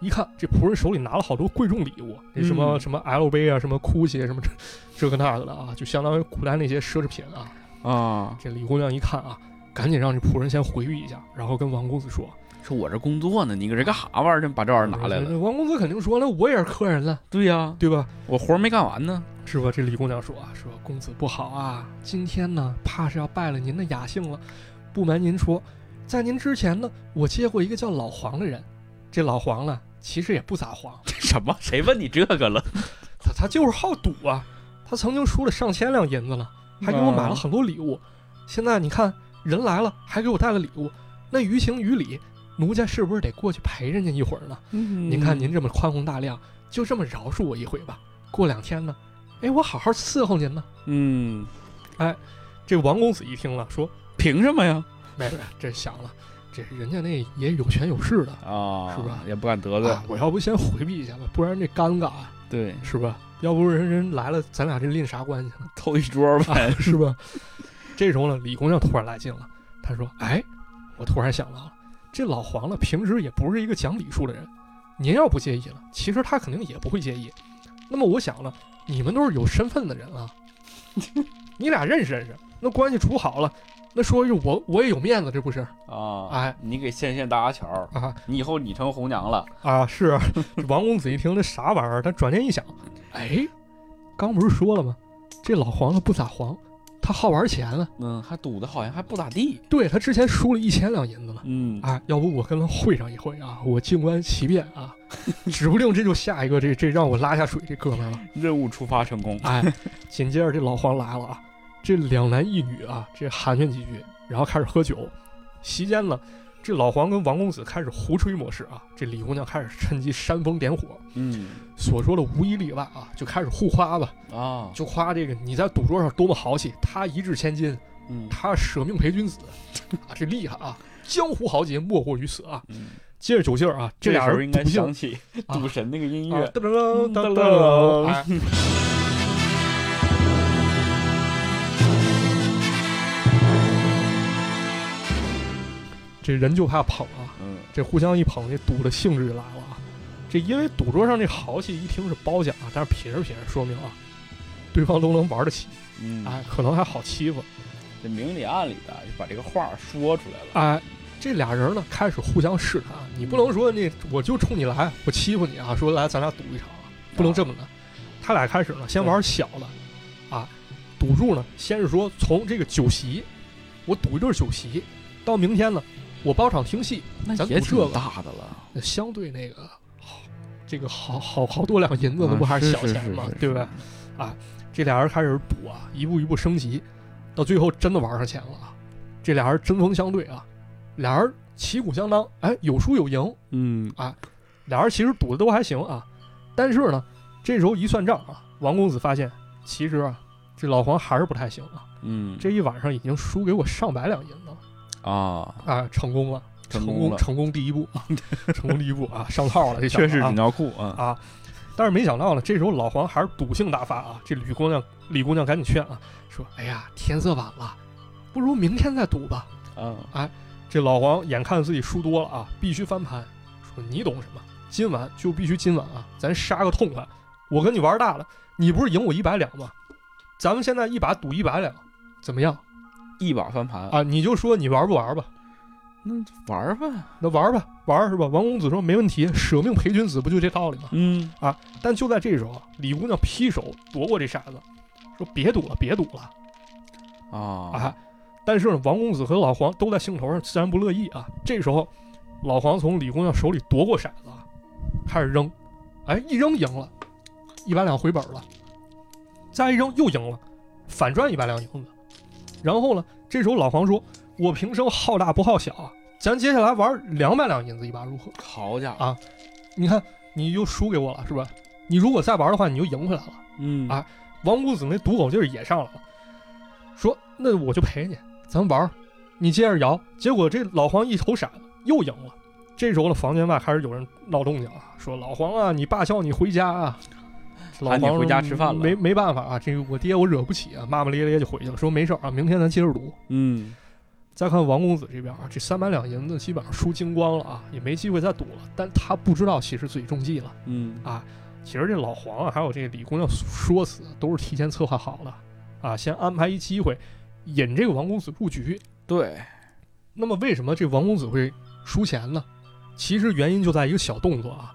一看这仆人手里拿了好多贵重礼物，那什么、嗯什么 LV 啊，什么 GUCCI 什么这这个那个的啊，就相当于古代那些奢侈品啊。啊，这李姑娘一看啊，赶紧让这仆人先回避一下，然后跟王公子说说我这工作呢，你搁这干啥玩意儿？这把这玩意儿拿来了？王公子肯定说了，我也是客人了，对呀，对吧？我活儿没干完呢。是吧？这李姑娘说啊，说公子不好啊，今天呢，怕是要败了您的雅兴了。不瞒您说，在您之前呢，我接过一个叫老黄的人。这老黄呢，其实也不咋黄，这什么？谁问你这个了？他他就是好赌啊。他曾经输了上千两银子了，还给我买了很多礼物。现在你看人来了，还给我带了礼物，那于情于理，奴家是不是得过去陪人家一会儿呢？您您看您这么宽宏大量，就这么饶恕我一回吧。过两天呢，哎，我好好伺候您呢。嗯，哎这王公子一听了，说凭什么呀？没没，这想了，这人家那也有权有势的啊，是吧也不敢得罪。啊，我要不先回避一下吧，不然这尴尬对，是吧？要不人人来了，咱俩这拎啥关系呢？凑一桌呗。啊是吧？这时候呢，李姑娘突然来劲了，她说：“哎，我突然想到了，这老黄呢，平时也不是一个讲礼数的人，您要不介意了，其实他肯定也不会介意。那么我想了，你们都是有身份的人啊，你俩认识认识，那关系处好了，那说一句我我也有面子，这不是？啊，哎你给线线搭个桥，啊你以后你成红娘了。啊，是啊王公子一听这啥玩意儿，他转念一想，哎，刚不是说了吗？这老黄了不咋黄，他好玩钱了。嗯，还赌的好像还不咋地。对他之前输了一千两银子了。嗯，哎，要不我跟他会上一会啊，我静观其变啊，指不定这就下一个这这让我拉下水这哥们儿了。任务触发成功。哎，紧接着这老黄来了啊，这两男一女啊，这寒暄几句，然后开始喝酒。席间呢，这老黄跟王公子开始胡吹模式啊，这李姑娘开始趁机煽风点火，嗯所说的无一例外啊，就开始互夸吧，啊，就夸这个你在赌桌上多么豪气，他一掷千金，嗯他舍命陪君子，啊，这厉害啊！江湖豪杰莫过于此啊！嗯，接着酒劲儿啊，这俩人应该想起啊赌神那个音啊乐。噔噔噔噔噔这人就怕捧啊，嗯这互相一捧，这赌的性质就来了啊。这因为赌桌上这豪气一听是褒奖啊，但是品着品着说明啊，对方都能玩得起，嗯，哎，可能还好欺负，这明里暗里的就把这个话说出来了。哎，这俩人呢开始互相试探，你不能说那我就冲你来，我欺负你啊，说来咱俩赌一场，不能这么的。他俩开始呢，先玩小的，啊，赌注呢，先是说从这个酒席，我赌一对酒席，到明天呢，我包场听戏，那也挺咱赌这个大的了。那相对那个好，这个好好好多两银子，那啊不还是小钱吗？对不对？这俩人开始赌啊，一步一步升级，到最后真的玩上钱了啊！这俩人针锋相对啊，俩人旗鼓相当，哎，有输有赢，嗯啊，俩人其实赌的都还行啊。但是呢，这时候一算账啊，王公子发现其实啊，这老黄还是不太行啊。嗯，这一晚上已经输给我上百两银子了啊，啊，成功了，成成功了成功第一步啊，成功第一步啊，上套了，这确实纸尿裤啊。啊。但是没想到呢，这时候老黄还是赌性大发啊！这吕姑娘、李姑娘赶紧劝啊，说：“哎呀，天色晚了，不如明天再赌吧。嗯，”这老黄眼看自己输多了啊，必须翻盘，说：“你懂什么？今晚就必须今晚啊，咱杀个痛快！我跟你玩大了，你不是赢我一百两吗？咱们现在一把赌一百两，怎么样一把翻盘，啊？你就说你玩不玩吧？那玩儿吧。那玩吧，玩是吧？”王公子说：“没问题，舍命陪君子，不就这道理吗？”嗯啊，但就在这时候啊，李姑娘劈手夺过这骰子，说：“别赌了，别赌了啊啊！”但是呢，王公子和老黄都在兴头上，自然不乐意啊。这时候，老黄从李姑娘手里夺过骰子，啊，开始扔，哎，一扔赢了，一百两回本了，再一扔又赢了，反赚一百两银子。然后呢，这时候老黄说：“我平生好大不好小啊，咱接下来玩两百两银子一把如何？好家伙啊你看你又输给我了是吧？你如果再玩的话，你就赢回来了。”嗯啊王公子那赌狗劲儿也上来了，说：“那我就陪你，咱玩儿，你接着摇。”结果这老黄一投骰子又赢了。这时候的，房间外开始有人闹动静啊，说：“老黄啊，你爸叫你回家啊。”喊你回家吃饭了没没办法啊，这个我爹我惹不起啊，骂骂咧咧就回去了，说没事儿啊，明天咱接着赌。嗯，再看王公子这边啊，这三百两银子基本上输精光了啊，也没机会再赌了。但他不知道，其实自己中计了。嗯啊，其实这老黄啊，还有这个李公要说死都是提前策划好的啊，先安排一机会引这个王公子入局。对，那么为什么这王公子会输钱呢？其实原因就在一个小动作啊，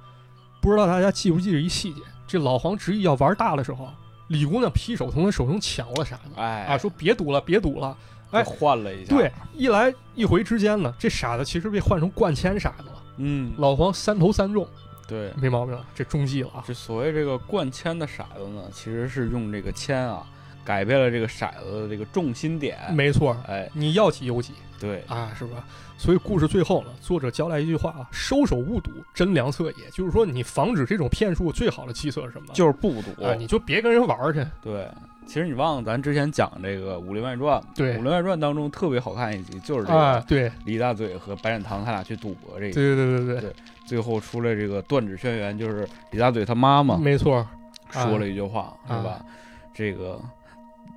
不知道大家记不记得一细节？这老黄执意要玩大的时候，李姑娘劈手从他手中抢了傻子哎，啊，说别赌了，别赌了。哎换了一下，对，，一来一回之间呢，这傻子其实被换成灌铅傻子了。嗯，老黄三投三中，对，没毛病，这中计了啊。这所谓这个灌铅的骰子呢，其实是用这个铅啊，改变了这个骰子的这个重心点，没错，哎，你要几有几。对，啊，是吧？所以故事最后呢，作者交代一句话啊：“收手勿赌，真良策也。”就是说，你防止这种骗术最好的计策是什么？就是不赌，啊，你就别跟人玩儿去。对。其实你忘了，咱之前讲这个《武林外传》，对《武林外传》当中特别好看一集，就是这啊，个对，李大嘴和白展堂他俩去赌博这个，对对对对对，最后出来这个断指轩辕，就是李大嘴他妈妈没错，说了一句话，啊是吧？这个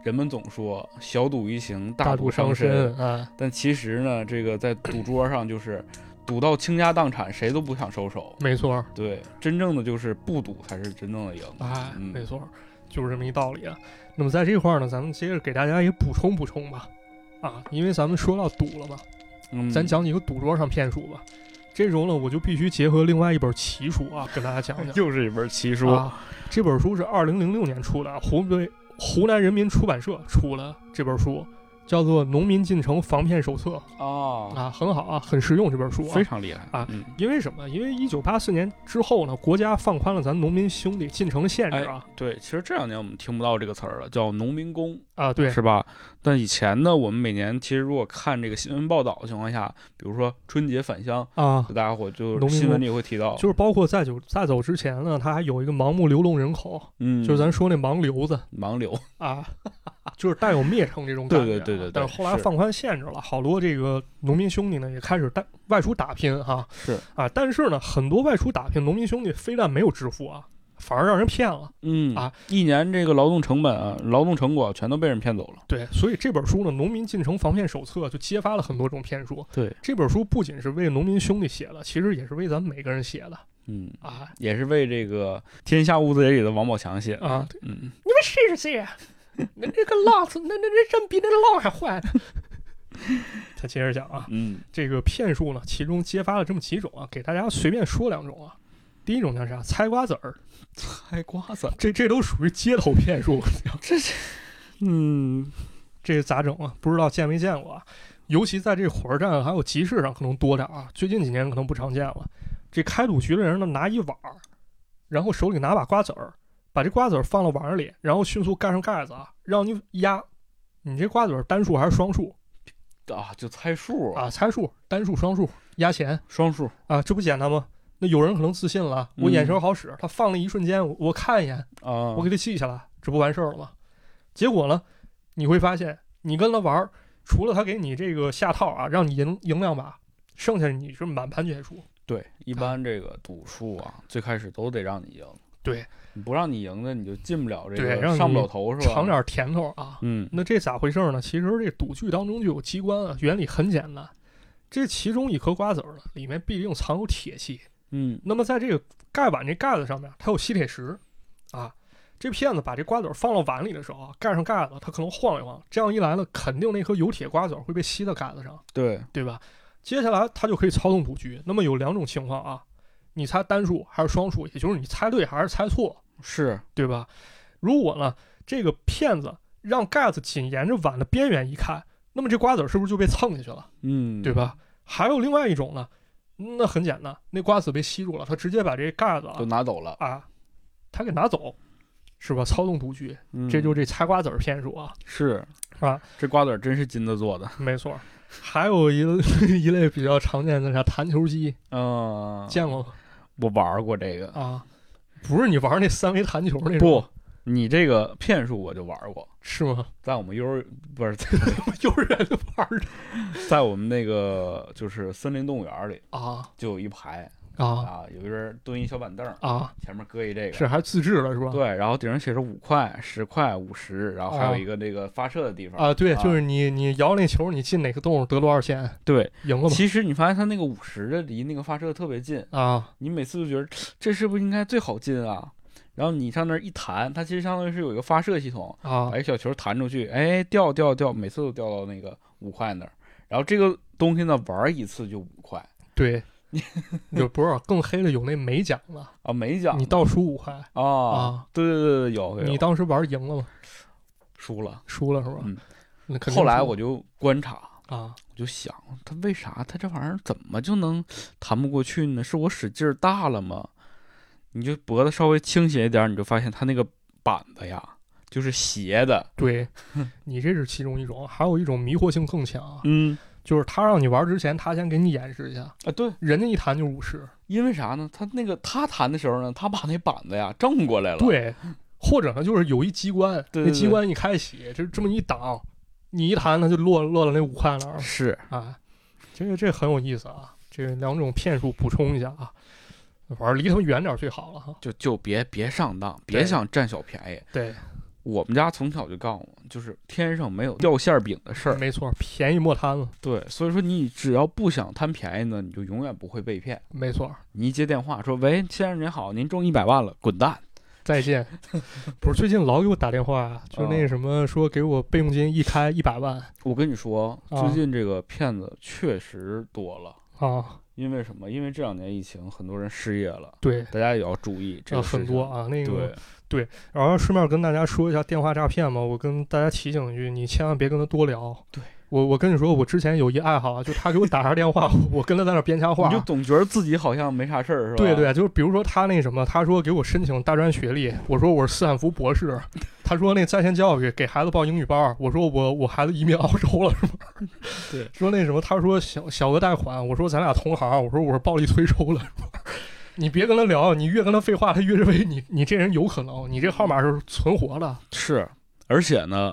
人们总说小赌怡情，大赌伤身，啊，但其实呢，这个在赌桌上就是赌到倾家荡产，谁都不想收手。没错，对，真正的就是不赌才是真正的赢。哎，嗯没错，就是这么一道理啊。那么在这块儿呢，咱们接着给大家也补充补充吧。啊，因为咱们说到赌了嘛，嗯，咱讲几个赌桌上骗术吧。这时候呢，我就必须结合另外一本奇书啊，跟大家讲讲。又是一本奇书。啊，这本书是二零零六年出的，湖北湖南人民出版社出了这本书，叫做《农民进城防骗手册》啊，啊，很好啊，很实用这本书啊非。常厉害啊嗯因为什么？因为一九八四年之后呢，国家放宽了咱农民兄弟进城的限制啊、对，其实这两年我们听不到这个词儿了，叫农民工，啊，对是吧？但以前呢，我们每年其实如果看这个新闻报道的情况下，比如说春节返乡，啊，大家伙就新闻里会提到，就是包括在走在走之前呢，他还有一个盲目流动人口，嗯，就是咱说那盲流子盲流，啊，就是带有灭城这种感觉对对对对但是后来放宽限制了，好多这个农民兄弟呢也开始带外出打拼哈、是，啊，但是呢，很多外出打拼农民兄弟非但没有致富啊，反而让人骗了。嗯啊，一年这个劳动成本啊，劳动成果全都被人骗走了。对，所以这本书呢，《农民进城防骗手册》就揭发了很多种骗术。对，这本书不仅是为农民兄弟写的，其实也是为咱们每个人写的嗯，啊也是为这个《天下无贼》里的王宝强写的。啊！嗯，你们谁是谁呀？那这个浪子，那那那人比那个浪还坏呢。他接着讲啊，嗯这个骗术呢，其中揭发了这么几种啊，给大家随便说两种啊。第一种叫啥？猜瓜子儿，猜瓜子，这这都属于街头骗术。这 嗯这咋整啊？不知道见没见过啊？尤其在这火车站还有集市上可能多点啊，最近几年可能不常见了。这开赌局的人呢，拿一碗儿，然后手里拿把瓜子儿，把这瓜子儿放到碗里，然后迅速盖上盖子啊，让你压，你这瓜子儿单数还是双数啊，就猜数，啊？猜数，单数、双数，压钱双数。啊，这不简单吗？那有人可能自信了，我眼神好使，他放了一瞬间，我我看一眼，啊，我给他记下来，这不完事儿了吗？结果呢，你会发现，你跟他玩儿，除了他给你这个下套啊，让你赢赢两把，剩下你是满盘全输。对，一般这个赌术啊，最开始都得让你赢，对，你不让你赢的，你就进不了这个，上不了头是吧？尝点甜头啊。嗯那这咋回事呢？其实这赌具当中就有机关啊，原理很简单。这其中一颗瓜子儿呢，里面必定藏有铁器。嗯那么在这个盖碗这盖子上面，它有吸铁石啊。这骗子把这瓜子儿放到碗里的时候啊，盖上盖子，它可能晃一晃，这样一来呢，肯定那颗有铁瓜子儿会被吸到盖子上，对，对吧？接下来他就可以操纵赌局。那么有两种情况啊，你猜单数还是双数，也就是你猜对还是猜错，是，对吧？如果呢，这个骗子让盖子紧沿着碗的边缘一看，那么这瓜子儿是不是就被蹭下去了，嗯，对？吧？还有另外一种呢，那很简单，那瓜子被吸住了，他直接把这盖子啊就拿走了，啊，他给拿走，是吧？操纵赌局，嗯这就这猜瓜子儿骗术啊，是啊，这瓜子儿真是金子做的，没错。还有一 一类比较常见的啥弹球机，嗯，见过吗？我玩过这个，啊，不是你玩那三维弹球那种，不，你这个骗术我就玩过，是吗？在我们幼儿不是在 幼儿园就玩的 在我们那个就是森林动物园里啊就有一排啊啊，有一人蹲一小板凳，啊！前面搁一这个，是还自制了是吧？对，然后顶上写着五块、十块、五十，然后还有哦一个这个发射的地方啊，对，啊就是你你摇那球，你进哪个洞得多少钱，对，赢了吗？其实你发现他那个五十的离那个发射特别近，啊你每次都觉得这是不是应该最好进啊？然后你上那儿一弹，它其实相当于是有一个发射系统，啊把一小球弹出去，哎，掉掉掉，每次都掉到那个五块那儿。然后这个东西呢，玩一次就五块对，有不是更黑的有那美奖了，啊，美奖你倒数五块，啊啊，对对对对，有有你当时玩赢了吗？输了。输了是吧？嗯那后来我就观察，啊我就想，他为啥他这玩意儿怎么就能弹不过去呢？是我使劲儿大了吗？你就脖子稍微倾斜一点儿，你就发现他那个板子呀，就是斜的。对，你这是其中一种，还有一种迷惑性更强啊，嗯就是他让你玩之前，他先给你演示一下，啊，对，人家一弹就五十，因为啥呢？他那个他弹的时候呢，他把那板子呀正过来了。对，或者呢就是有一机关，对对那机关一开启，就这么一挡，你一弹，它就落落到那五块那儿了是，啊。这个这很有意思啊，这两种骗术补充一下啊，玩儿离他们远点儿最好了哈。就就别别上当，别想占小便宜。对，我们家从小就告诉我，就是天上没有掉馅儿饼的事儿。没错，便宜莫贪了，对，所以说你只要不想贪便宜呢，你就永远不会被骗。没错。你一接电话说：“喂，先生您好，您中一百万了，滚蛋。再见，不是最近老给我打电话，就那什么说给我备用金一开一百万”我跟你说，啊最近这个骗子确实多了。啊，因为什么？因为这两年疫情，很多人失业了，对，大家也要注意这呃个事情很多。啊，那个对，然后顺便跟大家说一下电话诈骗嘛，我跟大家提醒一句，你千万别跟他多聊。对我，我跟你说，我之前有一爱好啊，就他给我打啥电话，我跟他在那编瞎话你就。总觉得自己好像没啥事儿，是吧？对对，就是比如说他那什么，他说给我申请大专学历，我说我是斯坦福博士，他说那在线教育给孩子报英语班，我说我我孩子移民澳洲了是吗？对，说那什么，他说小小额贷款，我说咱俩同行，我说我是暴力催收了是吧？你别跟他聊，你越跟他废话，他越认为你你这人有可能，你这号码是存活的。是，而且呢，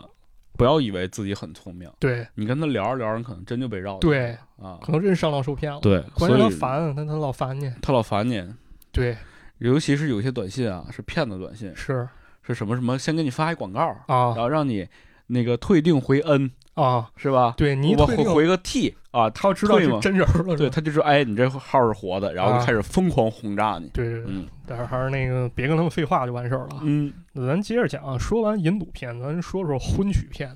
不要以为自己很聪明，对。你跟他聊着聊着，可能真就被绕了。对。啊。可能真上当受骗了。对，关键他烦，他他老烦你。他老烦你，对，尤其是有些短信啊，是骗子短信，是。是什么什么，先给你发一广告，啊。然后让你那个退订回 N，啊，是吧？对你我回回个 T 啊，他要知道是真人了，对，他就说，哎，你这号是活的，然后啊就开始疯狂轰炸你。对对对，嗯但是还是那个别跟他们废话就完事儿了。嗯那咱接着讲啊，说完引赌片，咱说说婚娶片。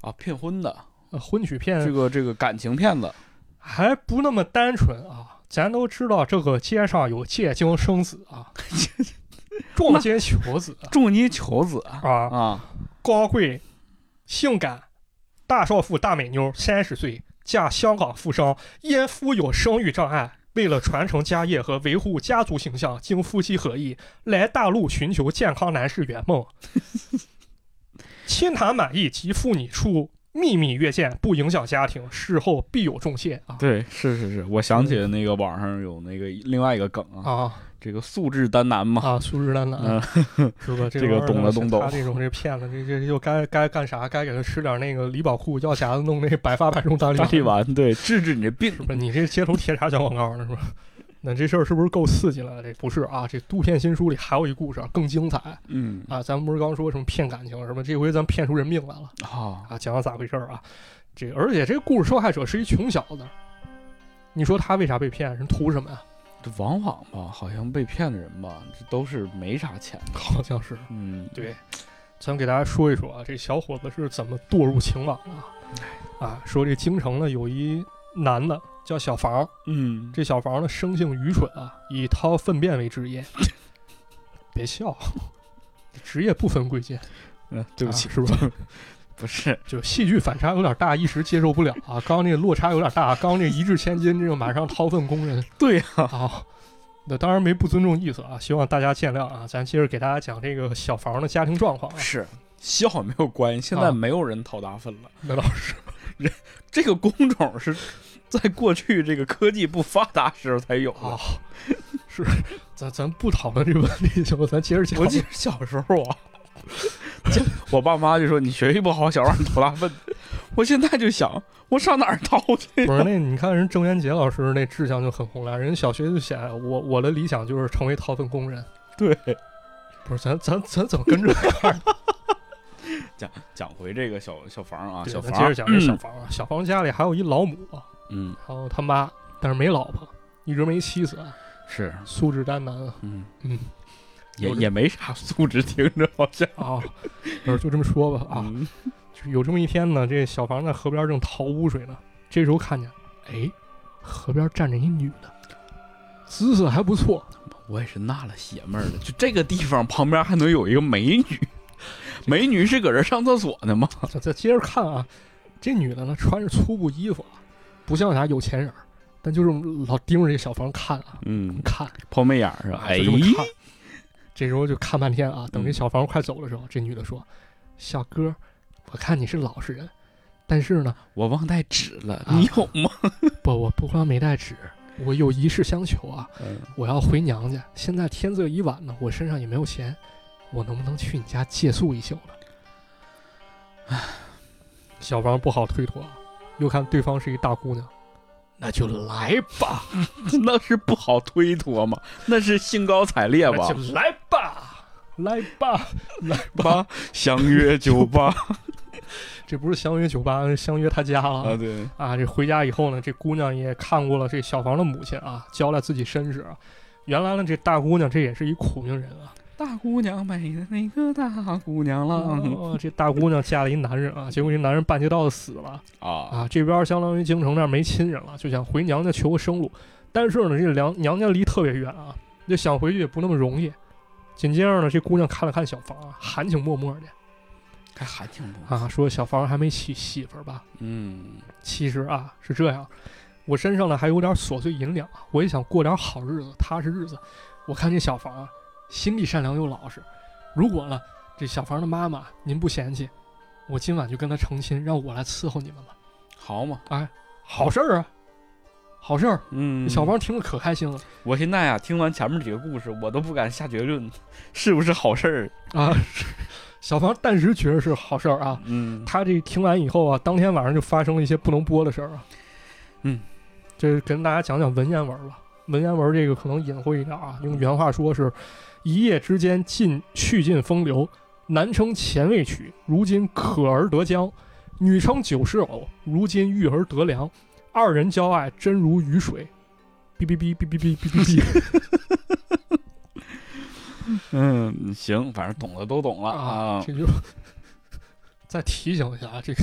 啊，骗婚的呃婚曲这个这个感情骗子，还不那么单纯啊，咱都知道这个街上有借精生子啊，撞街求子重金求子啊，啊，高贵、性感、大少妇、大美妞，三十岁，嫁香港富商，因夫有生育障碍，为了传承家业和维护家族形象，经夫妻合意来大陆寻求健康男士圆梦。亲谈满意及妇女处秘密约见，不影响家庭，事后必有重谢啊！对，是是是，我想起了那个网上有那个另外一个梗啊，啊这个素质单男嘛，啊，素质单男嗯，是吧？这个懂得懂懂他这种这骗子，这这又该该干啥？该给他吃点那个李宝库药匣子弄那百发百中大力丸，对，治治你这病是。不是？你这街头贴啥小广告呢？是吧？那这事儿是不是够刺激了？这不是啊，这《杜片新书》里还有一故事啊更精彩嗯啊！咱们不是刚说什么骗感情什么？这回咱骗出人命来了啊，啊！讲讲咋回事儿啊？这个而且这个故事受害者是一穷小子，你说他为啥被骗？人图什么呀？这往往吧，好像被骗的人吧，这都是没啥钱的。好像是嗯，对。咱给大家说一说啊，这小伙子是怎么堕入情网的啊？说这京城呢有一男的叫小房，嗯，这小房呢生性愚蠢啊，以掏粪便为职业。别笑，职业不分贵贱，嗯，对不起，啊是吧？不是，就戏剧反差有点大，一时接受不了啊。刚刚那个落差有点大，刚刚那一掷千金，这个马上掏粪工人 对呀，啊。那当然没不尊重意思啊，希望大家见谅啊。咱接着给大家讲这个小房的家庭状况啊。是笑没有关系，现啊在没有人掏大粪了。那倒是这个工种是在过去这个科技不发达时候才有的。啊，是咱咱不讨论这个问题行吗？咱接着讲我。记得小时候啊，就 我爸妈就说你学习不好，小让你掏大粪。我现在就想，我上哪儿掏去？不是那你看人郑渊洁老师那志向就很宏亮，人小学就写我我的理想就是成为掏粪工人。对，不是咱咱咱怎么跟着看呢？讲讲回这个小小房啊，小房，接着讲这小房啊，小房家里还有一老母，嗯，还有他妈，但是没老婆，一直没妻子，是，素质单男啊嗯嗯，也也没啥素质，听着好像啊，就这么说吧啊，嗯 就有这么一天呢，这小房在河边正淘污水呢，这时候看见，哎，河边站着一女的，姿色还不错，我也是纳了邪闷了，就这个地方旁边还能有一个美女，美女是搁这上厕所呢吗？再再接着看啊，这女的呢穿着粗布衣服，不像啥有钱人，但就是老盯着这小房看啊，嗯，看，抛媚眼是吧？啊哎就，这时候就看半天啊，等这嗯小房快走的时候，这女的说：“小哥，我看你是老实人，但是呢，我忘带纸了，啊你有吗？不，我不光没带纸，我有一事相求啊，嗯我要回娘家。现在天色已晚了，我身上也没有钱，我能不能去你家借宿一宿呢？”唉，小房不好推脱，又看对方是一大姑娘，那就来吧，那是不好推脱吗？那是兴高采烈吧？就来吧，来吧，来吧。相约酒吧 这不是相约酒吧，是相约他家了啊，对，啊！这回家以后呢，这姑娘也看过了这小房的母亲啊，交代自己身世啊。原来呢，这大姑娘这也是一苦命人啊。大姑娘美的那个大姑娘了哦，这大姑娘嫁了一男人啊，结果这男人半截道子死了啊，啊。这边相当于京城那儿没亲人了，就想回娘家求个生路。但是呢，这娘娘家离特别远啊，就想回去也不那么容易。紧接着呢，这姑娘看了看小房啊，含情脉脉的还含情脉脉啊，说小房还没娶媳妇儿吧？嗯，其实啊是这样，我身上呢还有点琐碎银两，我也想过点好日子、踏实日子。我看这小房啊，心地善良又老实。如果呢，这小房的妈妈您不嫌弃，我今晚就跟他成亲，让我来伺候你们吧。好嘛，哎好事儿啊，好事儿。嗯，小芳听了可开心了我现在啊，听完前面几个故事，我都不敢下结论，是不是好事儿？啊。小芳暂时觉得是好事儿啊。嗯，他这听完以后啊，当天晚上就发生了一些不能播的事儿啊。嗯，这跟大家讲讲文言文吧。文言文这个可能隐晦一点啊，用原话说是：一夜之间尽去尽风流，男称前未娶，如今可而得将。女称九世偶，如今育儿得良，二人交爱真如雨水。哔哔哔哔哔哔哔哔哔。嗯，行，反正懂的都懂了啊啊，这就再提醒一下啊，这个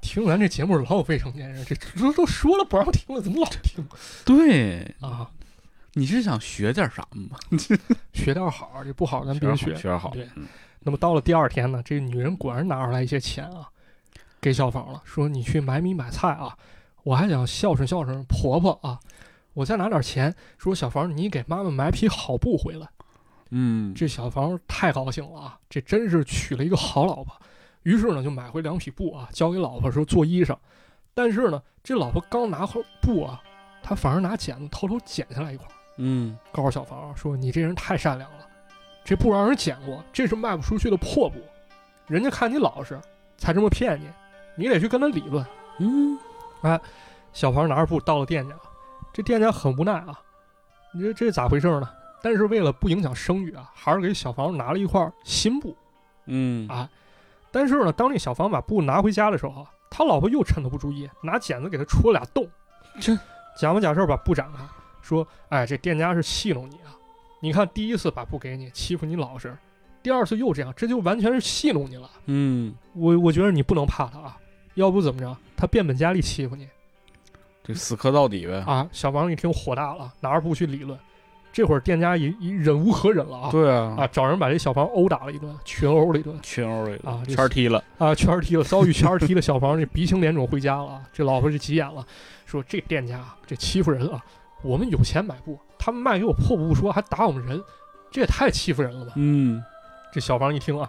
听咱这节目老有未成年人，这都都说了不让听了，怎么老听对，啊？你是想学点啥吗？学点好，这不好咱别学。学点好，对嗯那么到了第二天呢，这个女人果然拿出来一些钱啊，给小芳了，说你去买米买菜啊，我还想孝顺孝顺婆婆啊，我再拿点钱，说小房你给妈妈买匹好布回来。嗯，这小房太高兴了啊，这真是娶了一个好老婆。于是呢，就买回两匹布啊，交给老婆说做衣裳。但是呢，这老婆刚拿回布啊，她反而拿剪子偷偷剪下来一块，嗯，告诉小房说：“你这人太善良了，这布让人剪过，这是卖不出去的破布，人家看你老实，才这么骗你，你得去跟他理论。”嗯，小芳拿着布到了店家，这店家很无奈啊，你这这咋回事呢？但是为了不影响声誉啊，还是给小芳拿了一块新布嗯，啊。但是呢，当那小芳把布拿回家的时候啊，他老婆又趁他不注意，拿剪子给他戳了俩洞。这假模假式把布展开，说：“哎，这店家是戏弄你啊！你看第一次把布给你，欺负你老实；第二次又这样，这就完全是戏弄你了。嗯，我我觉得你不能怕他啊，要不怎么着，他变本加厉欺负你。”这死磕到底呗。啊，小王一听火大了，拿着布去理论。这会儿店家已已忍无可忍了啊！对啊，啊，找人把这小房殴打了一顿，群殴了一顿群殴了一顿啊这圈踢了。啊，圈踢了，遭遇圈踢的小房这鼻青脸肿回家了啊！这老婆就急眼了，说这店家啊这欺负人啊！我们有钱买布，他们卖给我破布不说，还打我们人，这也太欺负人了吧！嗯，这小房一听啊，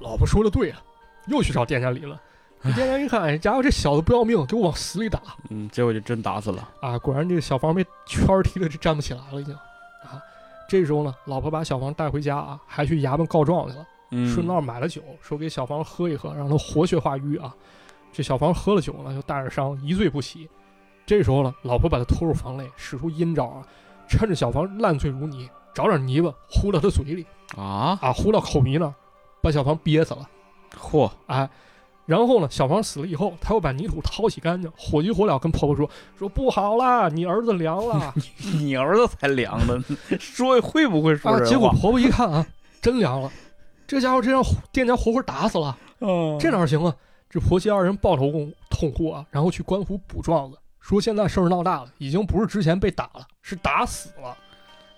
老婆说的对啊，又去找店家理论。这店家一看，哎，家伙这小子不要命，给我往死里打！嗯，结果就真打死了。啊，果然这个小房被圈儿踢的就站不起来了，已经啊。这时候呢，老婆把小房带回家啊，还去衙门告状去了，嗯，顺道买了酒，说给小房喝一喝，让他活血化瘀啊。这小房喝了酒呢，就带着伤，一醉不起。这时候呢，老婆把他拖入房内，使出阴招啊，趁着小房烂醉如泥，找点泥巴糊到他嘴里啊，啊，糊到口鼻那儿，把小房憋死了。嚯，哎，然后呢，小王死了以后，他又把泥土掏洗干净，火急火燎跟婆婆说：“说不好啦，你儿子凉了。”你儿子才凉呢，说会不会说啊！结果婆婆一看啊，真凉了，这家伙这让店家活活打死了，嗯这哪行啊？这婆媳二人抱头痛痛哭啊，然后去官府补状子，说现在事儿闹大了，已经不是之前被打了，是打死了。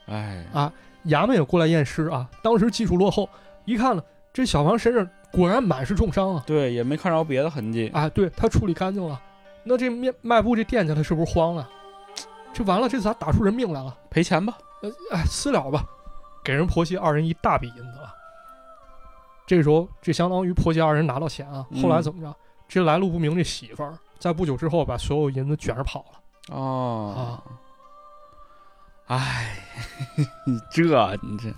哎，啊衙门也过来验尸啊，当时技术落后，一看呢，这小王身上果然满是重伤啊！对，也没看着别的痕迹。啊，对他处理干净了，那这面卖布这店家他是不是慌了？这完了，这咋打出人命来了？赔钱吧。呃，哎，私了吧，给人婆媳二人一大笔银子了。这时候，这相当于婆媳二人拿到钱啊。后来嗯怎么着？这来路不明这媳妇儿，在不久之后把所有银子卷着跑了。哦，哎，你这你这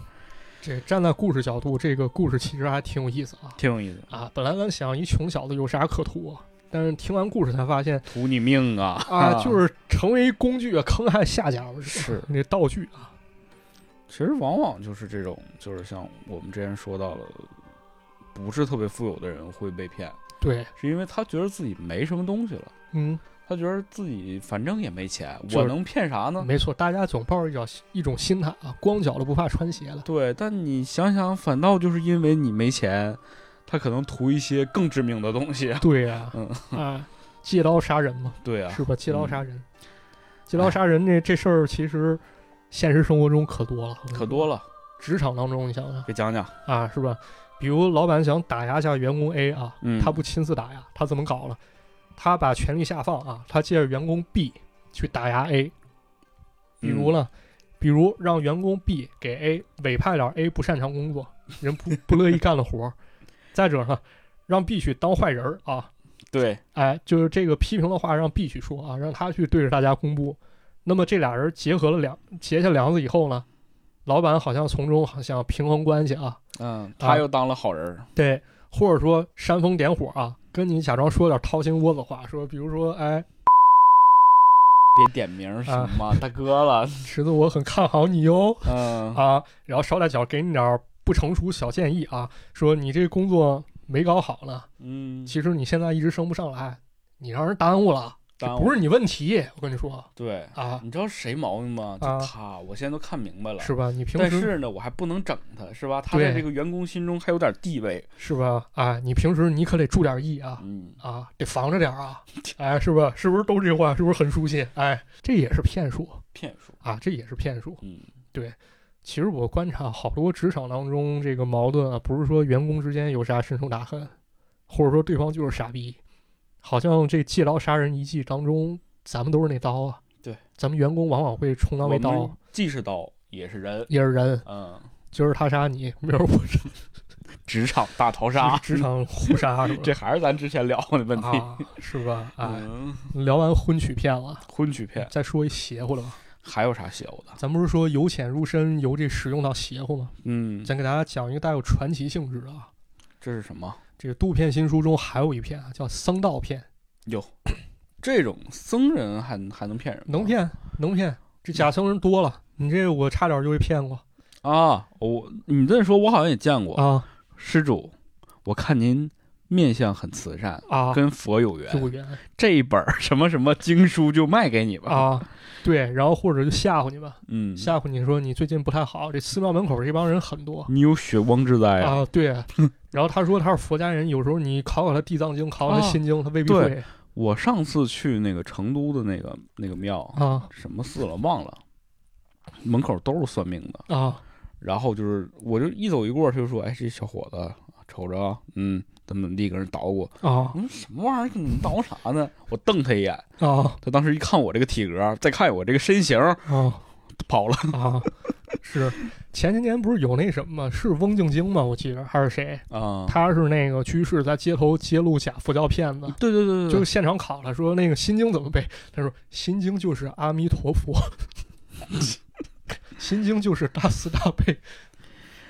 这站在故事角度，这个故事其实还挺有意思啊挺有意思，啊！本来咱想一穷小子有啥可图啊，但是听完故事才发现图你命啊！啊，就是成为工具啊，坑害下家伙是 那道具啊。其实往往就是这种，就是像我们之前说到了，不是特别富有的人会被骗，对，是因为他觉得自己没什么东西了，嗯，他觉得自己反正也没钱，就是我能骗啥呢？没错，大家总抱着一种一种心态啊，光脚的不怕穿鞋的。对，但你想想，反倒就是因为你没钱，他可能图一些更致命的东西。对呀、嗯啊，借刀杀人嘛，对啊，是吧？借刀嗯杀人，借刀杀人这这事儿其实现实生活中可多了，可多了，职场当中，你想想给讲讲。啊，是吧？比如老板想打压下员工 A 啊，嗯，他不亲自打压，他怎么搞了？他把权力下放啊，他借着员工 B 去打压 A。比如呢，比如让员工 B 给 A 委派点 A 不擅长工作，人不不乐意干的活儿。再者呢，让 B 去当坏人儿啊，对，哎，就是这个批评的话让 B 去说啊，让他去对着大家公布。那么这俩人结合了梁结下梁子以后呢，老板好像从中好像平衡关系啊，嗯，他又当了好人儿。对，或者说煽风点火啊，跟你假装说点掏心窝子话，说比如说，哎，别点名什么？大哥了，池子我很看好你哟。嗯。啊，然后捎带脚给你点不成熟小建议啊，说你这工作没搞好呢，嗯，其实你现在一直升不上来，你让人耽误了，不是你问题。我跟你说对，啊，你知道谁毛病吗？就啊他，我现在都看明白了。是吧？你平时但是呢，我还不能整他，是吧？他在这个员工心中还有点地位。是吧？啊，你平时你可得注点意啊。嗯，啊，得防着点儿啊！哎，是吧？是不是都这话？是不是很熟悉？哎，这也是骗术骗术。啊，这也是骗术。嗯其实我观察好多职场当中这个矛盾啊，不是说员工之间有啥深仇大恨，或者说对方就是傻逼，好像这借刀杀人一记当中，咱们都是那刀啊。对，咱们员工往往会充当为刀，既是刀也是人。也是人。嗯，今儿他杀你，明儿我 职场大逃 杀，职场互杀是吧？这还是咱之前聊过的问题。啊，是吧？哎，嗯，聊完婚娶骗了，婚娶骗再说一邪乎的吧。还有啥邪乎的？咱不是说由浅入深，由这使用到邪乎吗？嗯，咱给大家讲一个带有传奇性质的啊。这是什么？这个杜片新书中还有一片啊，叫僧道片，有，这种僧人还还能骗人吗？能骗能骗，这假僧人多了。你这我差点就被骗过啊！我你这么说，我好像也见过。啊施主，我看您面相很慈善，啊！跟佛有缘，有缘这一本什么什么经书就卖给你吧。啊，对，然后或者就吓唬你吧，嗯，吓唬你说你最近不太好，这寺庙门口这帮人很多你有血光之灾啊！啊，对。然后他说他是佛家人，有时候你考考他地藏经，考考他啊心经，他未必对会我上次去那个成都的那个那个庙，啊什么寺了忘了，门口都是算命的。啊然后就是，我就一走一过，他就说：“哎，这小伙子，瞅着啊，嗯，怎么怎么地，跟人捣鼓。”啊我说什么玩意儿？你捣鼓啥呢？我瞪他一眼，啊他当时一看我这个体格，再看我这个身形，啊跑了。啊！是前些年不是有那什么吗？是翁静晶吗？我记得还是谁？啊，他是那个居士在街头揭露假佛教骗子，对对对对，就现场考了，说那个心经怎么背？他说心经就是阿弥陀佛，心经就是大慈大悲，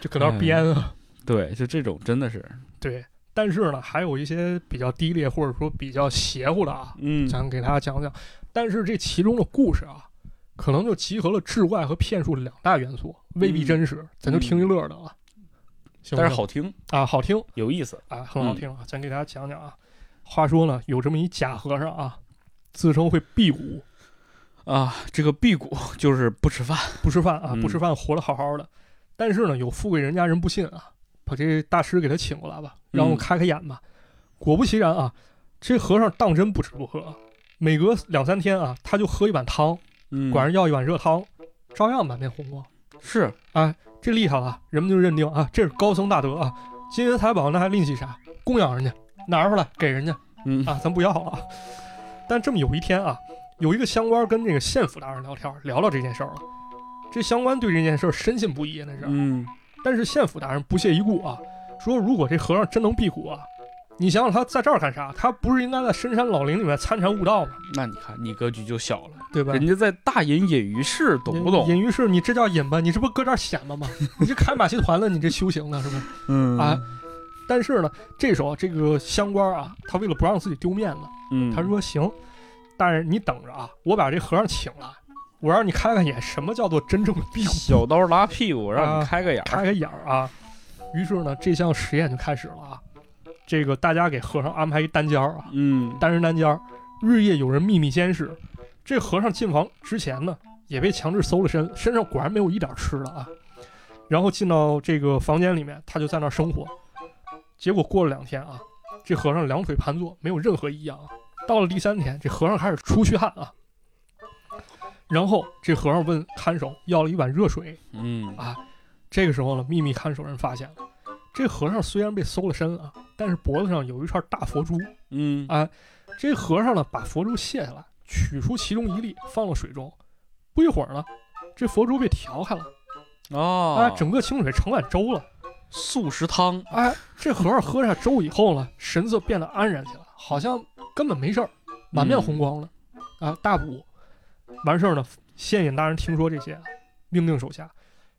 就搁那编啊。对，就这种真的是，对，但是呢，还有一些比较低劣或者说比较邪乎的啊，嗯，咱给大家讲讲。但是这其中的故事啊，可能就集合了志怪和骗术两大元素，未必真实，咱就听一乐的啊。但是好听，啊，好听有意思。啊，很好听啊，咱给大家讲讲啊。话说呢，有这么一假和尚啊，自称会辟谷，啊，这个辟谷 就是不吃饭，不吃饭啊，嗯不吃饭活得好好的。但是呢，有富贵人家人不信啊，把这大师给他请过来吧，让我嗯开开眼吧。果不其然啊，这和尚当真不吃不喝，每隔两三天啊，他就喝一碗汤，嗯，管人要一碗热汤，照样满面红光。是，这厉害了，人们就认定啊，这是高僧大德啊，金银财宝那还吝惜啥？供养人家，拿出来给人家嗯啊，咱不要啊。但这么有一天啊，有一个乡官跟这个县府大人聊天，聊到这件事儿了。这乡官对这件事儿深信不疑，那是。嗯，但是县府大人不屑一顾啊，说如果这和尚真能辟谷啊，你想想他在这儿干啥？他不是应该在深山老林里面参禅悟道吗？那你看你格局就小了，对吧？人家在大隐隐于市，懂不懂？隐于市，你这叫隐吧？你这不搁这儿显摆吗？你这开马戏团了，你这修行呢是不是？嗯啊，但是呢，这时候这个乡官啊，他为了不让自己丢面子，嗯，他说：“行，大人你等着啊，我把这和尚请来，我让你开开眼，什么叫做真正的辟谷，小刀拉屁股，让啊你开个眼儿。开个眼儿啊。”于是呢，这项实验就开始了啊。这个大家给和尚安排一单间儿啊，嗯，单人单间儿，日夜有人秘密监视。这和尚进房之前呢，也被强制搜了身，身上果然没有一点吃的啊。然后进到这个房间里面，他就在那儿生活。结果过了两天啊，这和尚两腿盘坐，没有任何异样啊。到了第三天，这和尚开始出虚汗啊。然后这和尚问看守要了一碗热水嗯啊。这个时候呢，秘密看守人发现了，这和尚虽然被搜了身啊，但是脖子上有一串大佛珠。嗯啊这和尚呢，把佛珠卸下来，取出其中一粒，放到水中。不一会儿呢，这佛珠被调开了，哦，哎，整个清水盛碗粥了。素食汤，哎，这和尚喝下粥以后呢，神色变得安然起来，好像根本没事儿，满面红光了。啊，大补。完事儿呢，县尹大人听说这些，命令手下，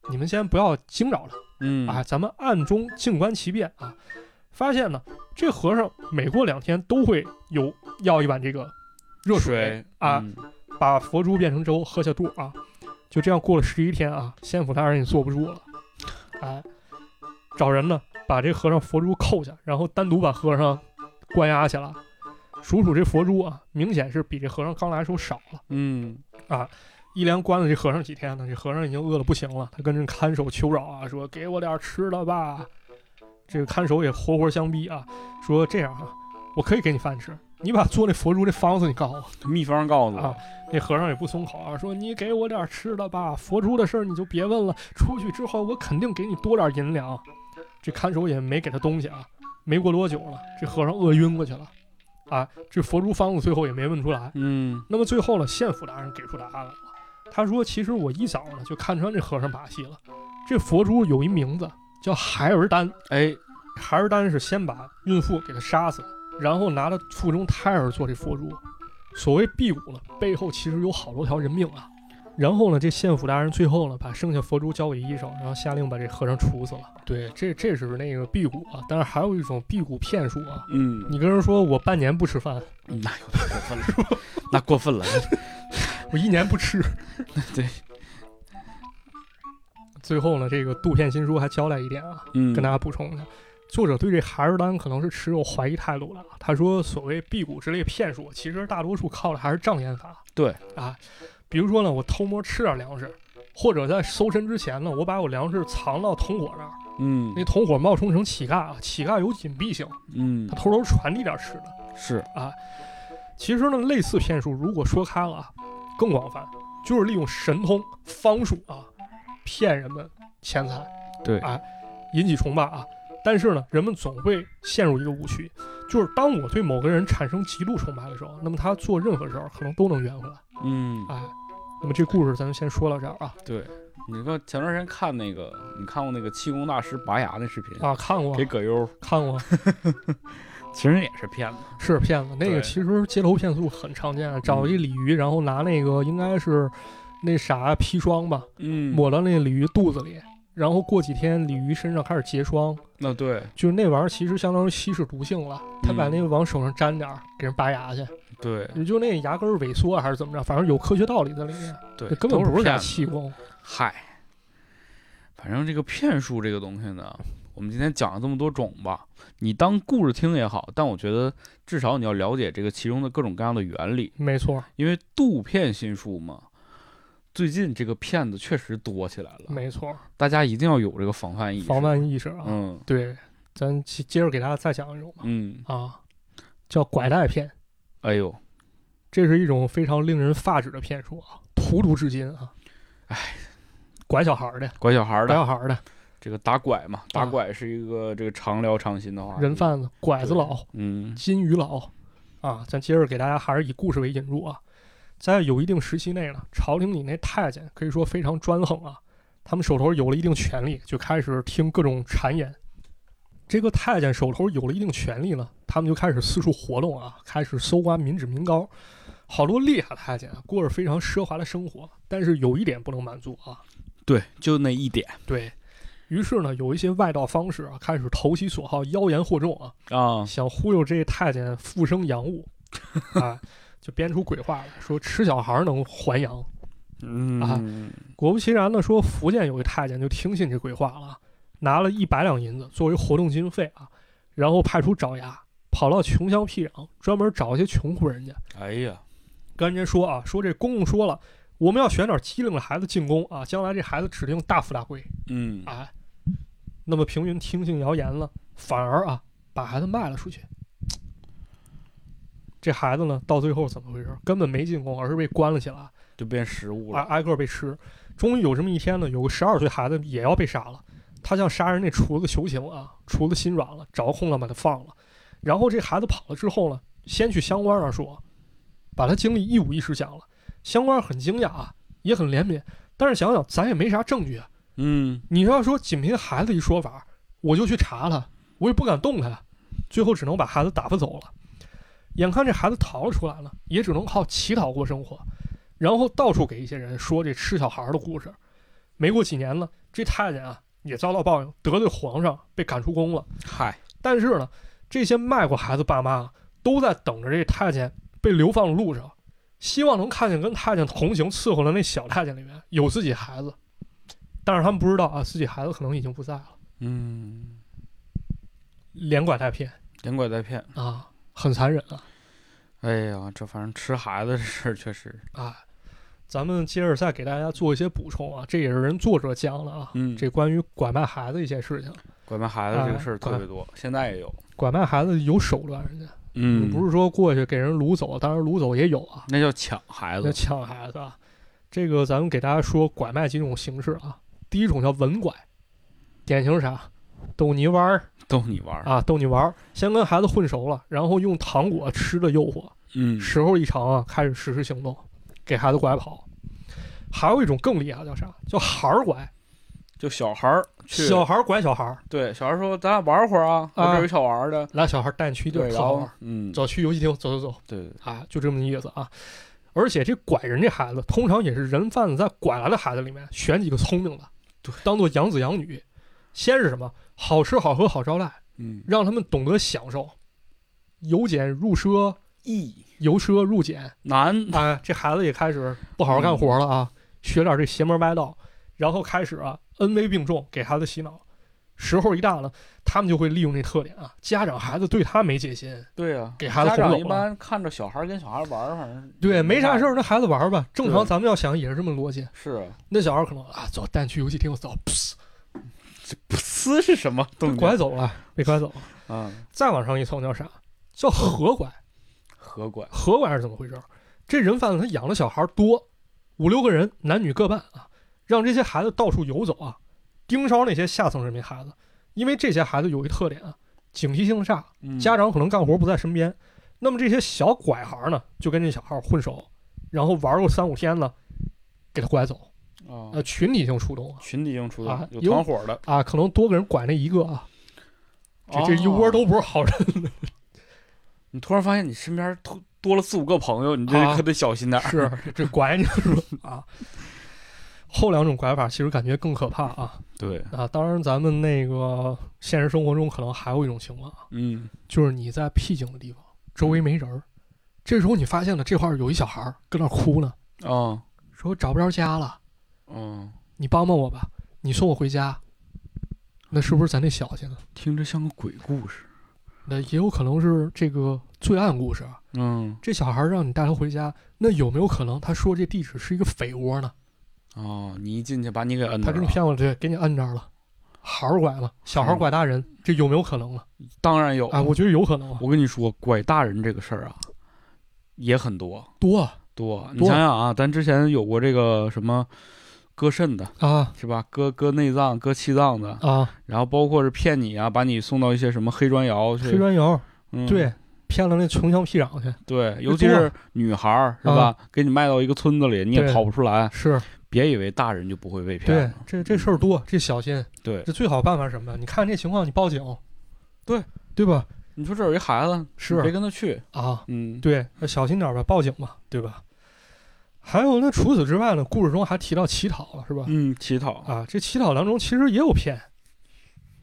你们先不要惊扰他。嗯啊，咱们暗中静观其变啊。发现呢，这和尚每过两天都会有要一碗这个热水啊，嗯把佛珠变成粥喝下肚啊。就这样过了十一天啊，县府大人也坐不住了，哎，找人呢把这和尚佛珠扣下，然后单独把和尚关押起来。数数这佛珠啊，明显是比这和尚刚来时候少了。嗯啊一连关了这和尚几天呢，这和尚已经饿得不行了，他跟这看守求饶啊，说给我点吃的吧。这个看守也活活相逼啊，说这样啊，我可以给你饭吃，你把做那佛珠这方子你告诉我。秘方告诉我啊我，那和尚也不松口啊，说你给我点吃的吧，佛珠的事儿你就别问了，出去之后我肯定给你多点银两。这看守也没给他东西啊，没过多久了，这和尚饿晕过去了，啊，这佛珠方子最后也没问出来。嗯那么最后呢，县府大人给出答案来了，他说其实我一早呢就看穿这和尚把戏了，这佛珠有一名字叫孩儿丹，哎，孩儿丹是先把孕妇给他杀死，然后拿着腹中胎儿做这佛珠。所谓辟谷呢，背后其实有好多条人命啊。然后呢，这县府大人最后呢，把剩下佛珠交给医生，然后下令把这和尚处死了。对，这这是那个辟谷啊，但是还有一种辟谷骗术啊。嗯，你跟人说我半年不吃饭，那有点过分了，那过分了，我一年不吃。对，最后呢，这个杜片新书还交代一点啊，嗯，跟大家补充一下，作者对这孩儿丹可能是持有怀疑态度了。他说，所谓辟谷之类骗术，其实大多数靠的还是障眼法。对啊，比如说呢，我偷摸吃点粮食，或者在搜身之前呢，我把我粮食藏到同伙那儿，嗯那同伙冒充成乞丐啊，乞丐有隐蔽性，嗯他偷偷传递点吃的。是啊，其实呢，类似骗术，如果说开了啊，更广泛，就是利用神通方术啊，骗人们钱财。对啊，引起崇拜啊。但是呢，人们总会陷入一个误区，就是当我对某个人产生极度崇拜的时候，那么他做任何事儿可能都能圆回来。嗯哎，那么这故事咱就先说到这儿啊对。你说前段时间看那个，你看过那个气功大师拔牙那视频？啊，看过给葛优，看过，其实也是骗子。是骗子。那个其实街头骗术很常见，找一鲤鱼，然后拿那个应该是那啥砒霜吧，嗯，抹到那鲤鱼肚子里，然后过几天鲤鱼身上开始结霜，那对。就是那玩意儿其实相当于稀释毒性了。他把嗯那个往手上沾点儿，给人拔牙去。对。也就那牙根萎缩还是怎么着，反正有科学道理在里面，对，根本不是假都骗子。气功。嗨，反正这个骗术这个东西呢，我们今天讲了这么多种吧，你当故事听也好，但我觉得至少你要了解这个其中的各种各样的原理，没错，因为杜骗心术嘛，最近这个骗子确实多起来了，没错，大家一定要有这个防范意识。防范意识啊。嗯对，咱接接着给大家再讲一种吧，嗯，啊，叫拐带骗，哎呦，这是一种非常令人发指的骗术啊，荼毒至今啊。哎，拐小孩儿的，拐小孩儿的拐小孩儿的这个打拐嘛，打啊拐是一个这个常聊常新的话题。人贩子、拐子佬、嗯金鱼佬啊，咱接着给大家还是以故事为引入啊。在有一定时期内呢，朝廷里那太监可以说非常专横啊，他们手头有了一定权力，就开始听各种谗言。这个太监手头有了一定权力呢，他们就开始四处活动啊，开始搜刮民脂民膏。好多厉害的太监啊，过着非常奢华的生活，但是有一点不能满足啊，对，就那一点对于是呢，有一些外道方式啊，开始投其所好，妖言惑众啊，啊，想忽悠这太监复生洋务，啊，就编出鬼话来说吃小孩能还阳。嗯啊果不其然呢，说福建有个太监就听信这鬼话了，拿了一百两银子作为活动经费啊，然后派出爪牙跑到穷乡僻壤，专门找一些穷苦人家，哎呀，跟人家说啊，说这公公说了，我们要选点机灵的孩子进宫啊，将来这孩子指定大富大贵。嗯哎，那么平云听信谣言了，反而啊把孩子卖了出去。这孩子呢，到最后怎么回事？根本没进宫，而是被关了起来，就变食物了。挨挨个被吃。终于有这么一天呢，有个十二岁孩子也要被杀了。他向杀人那厨子求情啊，厨子心软了，找空了把他放了。然后这孩子跑了之后呢，先去乡官那儿说，把他经历一五一十讲了。乡官很惊讶啊，也很怜悯，但是想想咱也没啥证据啊。嗯你要说仅凭孩子一说法，我就去查他，我也不敢动他，最后只能把孩子打发走了。眼看这孩子逃了出来了，也只能靠乞讨过生活，然后到处给一些人说这吃小孩的故事。没过几年呢，这太监啊也遭到报应，得罪皇上，被赶出宫了。嗨，但是呢，这些卖过孩子爸妈都在等着这太监被流放的路上，希望能看见跟太监同行伺候的那小太监里面有自己孩子。但是他们不知道啊，自己孩子可能已经不在了。嗯连拐带骗连拐带骗。啊，很残忍啊哎呀，这反正吃孩子这事儿确实，啊！咱们接着再给大家做一些补充啊，这也是人作者讲的啊，嗯，这关于拐卖孩子一些事情。拐卖孩子这个事儿啊特别多，现在也有。拐卖孩子有手段，人家、嗯，不是说过去给人掳走，当然掳走也有啊，那叫抢孩子那子。抢孩子啊。这个咱们给大家说拐卖几种形式啊，第一种叫文拐，典型是啥？逗你玩儿逗你玩儿。啊，逗你玩儿，先跟孩子混熟了，然后用糖果吃的诱惑，嗯，时候一长啊，开始实施行动，给孩子拐跑。还有一种更厉害，叫啥？叫孩儿拐，就小孩儿去，小孩儿拐小孩儿，对小孩儿说：“咱俩玩会儿啊，我这儿有小玩儿的。来小孩儿带你去一地儿玩儿，嗯，走去游戏厅，走走走对对，啊，就这么意思啊。而且这拐人这孩子，通常也是人贩子在拐来的孩子里面选几个聪明的，对，当做养子养女。先是什么？好吃好喝好招待，嗯，让他们懂得享受，由俭入奢，易由奢入俭。难，哎，这孩子也开始不好好干活了啊，学点这邪门歪道，然后开始啊恩威并重，给孩子洗脑。时候一大了，他们就会利用这特点啊，家长孩子对他没戒心，对呀，给孩子家长一哄走了般看着小孩儿跟小孩儿玩儿，反正对，没啥事儿。儿，那孩子玩儿吧。正常咱们要想也是这么逻辑。是啊，那小孩可能啊，走，带你去游戏厅，走，噗这不呲是什么动静？拐走了，被拐走了。啊，再往上一层叫啥？叫合拐。合拐。合拐是怎么回事儿？这人贩子他养的小孩多，五六个人，男女各半啊，让这些孩子到处游走啊，盯梢那些下层人民孩子。因为这些孩子有一特点啊，警惕性差，嗯家长可能干活不在身边，那么这些小拐孩呢，就跟这小孩混熟，然后玩个三五天呢，给他拐走。啊呃，，群体性出动啊，群体性出啊动，有有团伙的，啊，可能多个人拐那一个啊，这这一窝哦都不是好人。你突然发现你身边多多了四五个朋友，你这啊。可得小心点儿。是 这拐你是吧？啊，后两种拐法其实感觉更可怕啊。对，啊！当然，咱们那个现实生活中可能还有一种情况啊，嗯，就是你在僻静的地方，周围没人儿，这时候你发现了这块儿有一小孩儿搁那儿哭呢，啊，说找不着家了，嗯，你帮帮我吧，你送我回家。那是不是咱得小心了？听着像个鬼故事。那也有可能是这个罪案故事啊。嗯，这小孩让你带他回家，那有没有可能他说这地址是一个匪窝呢？哦，你一进去把你给摁。他给你骗过来，对，给你摁这儿了，孩儿拐了，小孩拐大人，这有没有可能呢？当然有啊，我觉得有可能啊，我跟你说，拐大人这个事儿啊，也很多多啊多。你想想啊，咱之前有过这个什么割肾的，啊。是吧？割割内脏、割气脏的，啊！然后包括是骗你啊，把你送到一些什么黑砖窑去，黑砖窑，嗯、对，骗了那穷乡僻壤去，对，尤其是女孩儿是吧？给你卖到一个村子里，你也跑不出来。是。别以为大人就不会被骗对了，，这这事儿多，这小心。对，这最好办法是什么？你看这情况，你报警，对。对吧？你说这有一孩子，是。别跟他去，啊，嗯，对，那小心点儿吧，报警吧，对吧？还有，那除此之外呢？故事中还提到乞讨了，是吧？嗯，乞讨，啊，这乞讨当中其实也有骗，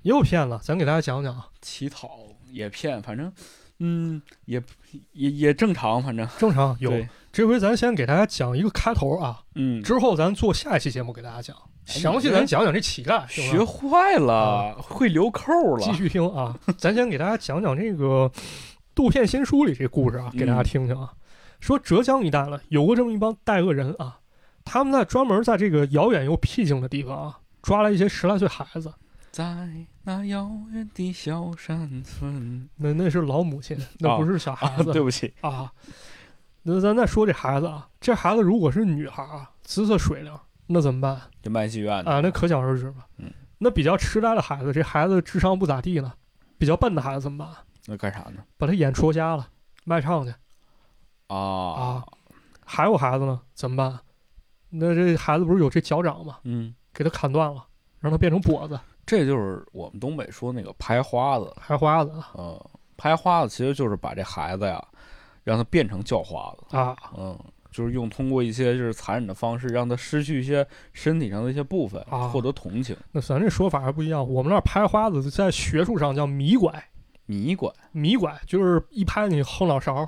也有骗了，咱给大家讲讲啊。乞讨也骗，反正，嗯，也也也正常，反正。正常有，这回咱先给大家讲一个开头啊，嗯，之后咱做下一期节目给大家讲，详细咱讲讲这乞丐，行学坏了，会留扣了，继续听啊，咱先给大家讲讲这个《杜片新书》里这故事啊，给大家听听啊。说浙江一带呢，有过这么一帮带恶人啊，他们在专门在这个遥远又僻静的地方啊，抓了一些十来岁孩子，在那遥远的小山村。那那是老母亲，那不是小孩子、对不起，啊。那咱再说这孩子啊，这孩子如果是女孩啊，姿色水灵，那怎么办？这卖戏院的啊，那可想而知吧。嗯，那比较痴呆的孩子，这孩子智商不咋地呢，比较笨的孩子怎么办？那干啥呢？把他眼戳瞎了，卖唱去啊啊。还有孩子呢，怎么办？那这孩子不是有这脚掌吗？嗯，给他砍断了，让他变成跛子，这就是我们东北说那个拍花子，拍花子啊嗯，拍花子其实就是把这孩子呀，让他变成叫花子，啊嗯，就是用通过一些就是残忍的方式，让他失去一些身体上的一些部分，啊获得同情。那咱这说法还不一样，我们那儿拍花子在学术上叫迷拐，迷拐，迷拐就是一拍你后脑勺，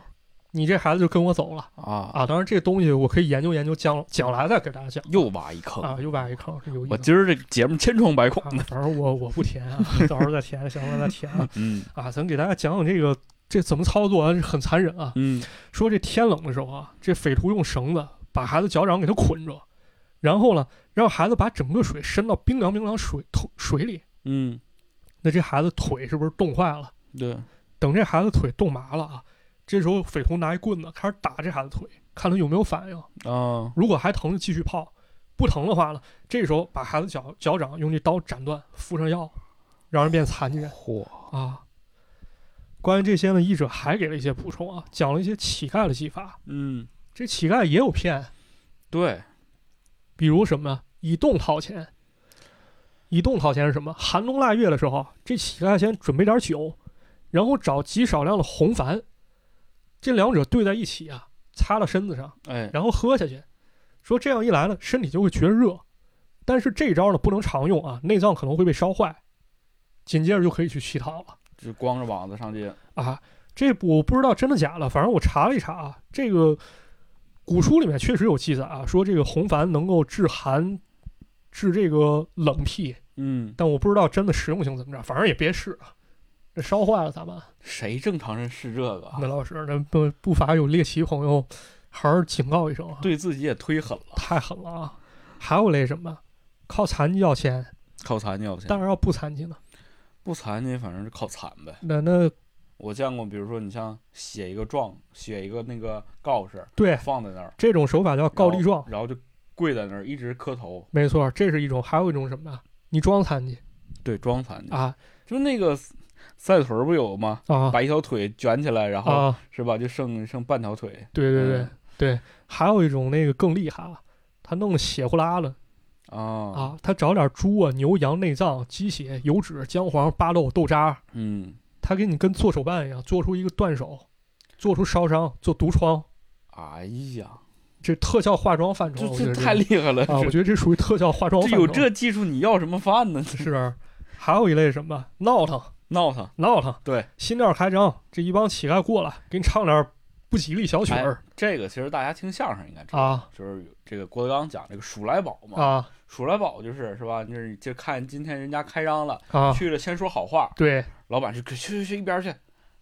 你这孩子就跟我走了啊啊。当然，这东西我可以研究研究，将将来再给大家讲又挖一坑啊，又挖一坑，这有意思。我今儿这节目千疮百孔啊的，反正我我不填啊，到时候再填，行了再填啊。嗯啊，咱给大家讲讲这个这怎么操作啊，很残忍啊。嗯说这天冷的时候啊，这匪徒用绳子把孩子脚掌给他捆着，然后呢，让孩子把整个水伸到冰凉冰凉水土水里。嗯，那这孩子腿是不是冻坏了？对，等这孩子腿冻麻了啊，这时候匪徒拿一棍子开始打这孩子腿，看他有没有反应。啊如果还疼就继续泡，不疼的话呢，这时候把孩子脚脚掌用这刀斩断，敷上药，让人变残疾人嚯，啊。关于这些呢，译者还给了一些补充啊，讲了一些乞丐的技法。嗯，这乞丐也有骗，对，比如什么？以动掏钱。以动掏钱是什么？寒冬腊月的时候，这乞丐先准备点酒，然后找极少量的红矾，这两者兑在一起啊，擦到身子上，哎，然后喝下去。说这样一来呢，身体就会觉得热。但是这招呢不能常用啊，内脏可能会被烧坏。紧接着就可以去乞讨了就光着膀子上街，啊！这我不知道真的假的，反正我查了一查啊，这个古书里面确实有记载啊，说这个红矾能够治寒、治这个冷僻，嗯，但我不知道真的实用性怎么着，反正也别试啊，这烧坏了咋办？谁正常人是这个？那老师，那不不乏有猎奇朋友，还是警告一声啊，对自己也忒狠了，太狠了啊！还有那什么，靠残疾要钱，靠残疾要钱，当然要不残疾呢。不残疾反正是靠惨呗。那那我见过，比如说你像写一个状，写一个那个告示对放在那儿，这种手法叫告立状，然后就跪在那儿一直磕头，没错，这是一种。还有一种什么呢？你装残疾对，装残疾。啊就那个赛腿儿不有吗？啊。把一条腿卷起来，然后、啊！是吧，就剩剩半条腿。对对对嗯。对，还有一种那个更厉害了，他弄得血呼啦的啊。啊，他找点猪啊、牛羊内脏、鸡血、油脂、姜黄、巴豆、豆渣，嗯，他给你跟做手办一样，做出一个断手，做出烧伤，做毒疮，哎呀，这特效化妆范畴，这太厉害了！啊，我觉得这属于特效化妆这范畴。有这技术，你要什么饭呢？是，还有一类什么？闹腾闹腾，闹腾，对，新店开张，这一帮乞丐过来给你唱点不吉利小曲儿。这个其实大家听相声应该知道，啊。就是这个郭德纲讲这个数来宝嘛，啊数来宝就是是吧？就是就看今天人家开张了，啊！去了先说好话，对。老板是去去去一边去，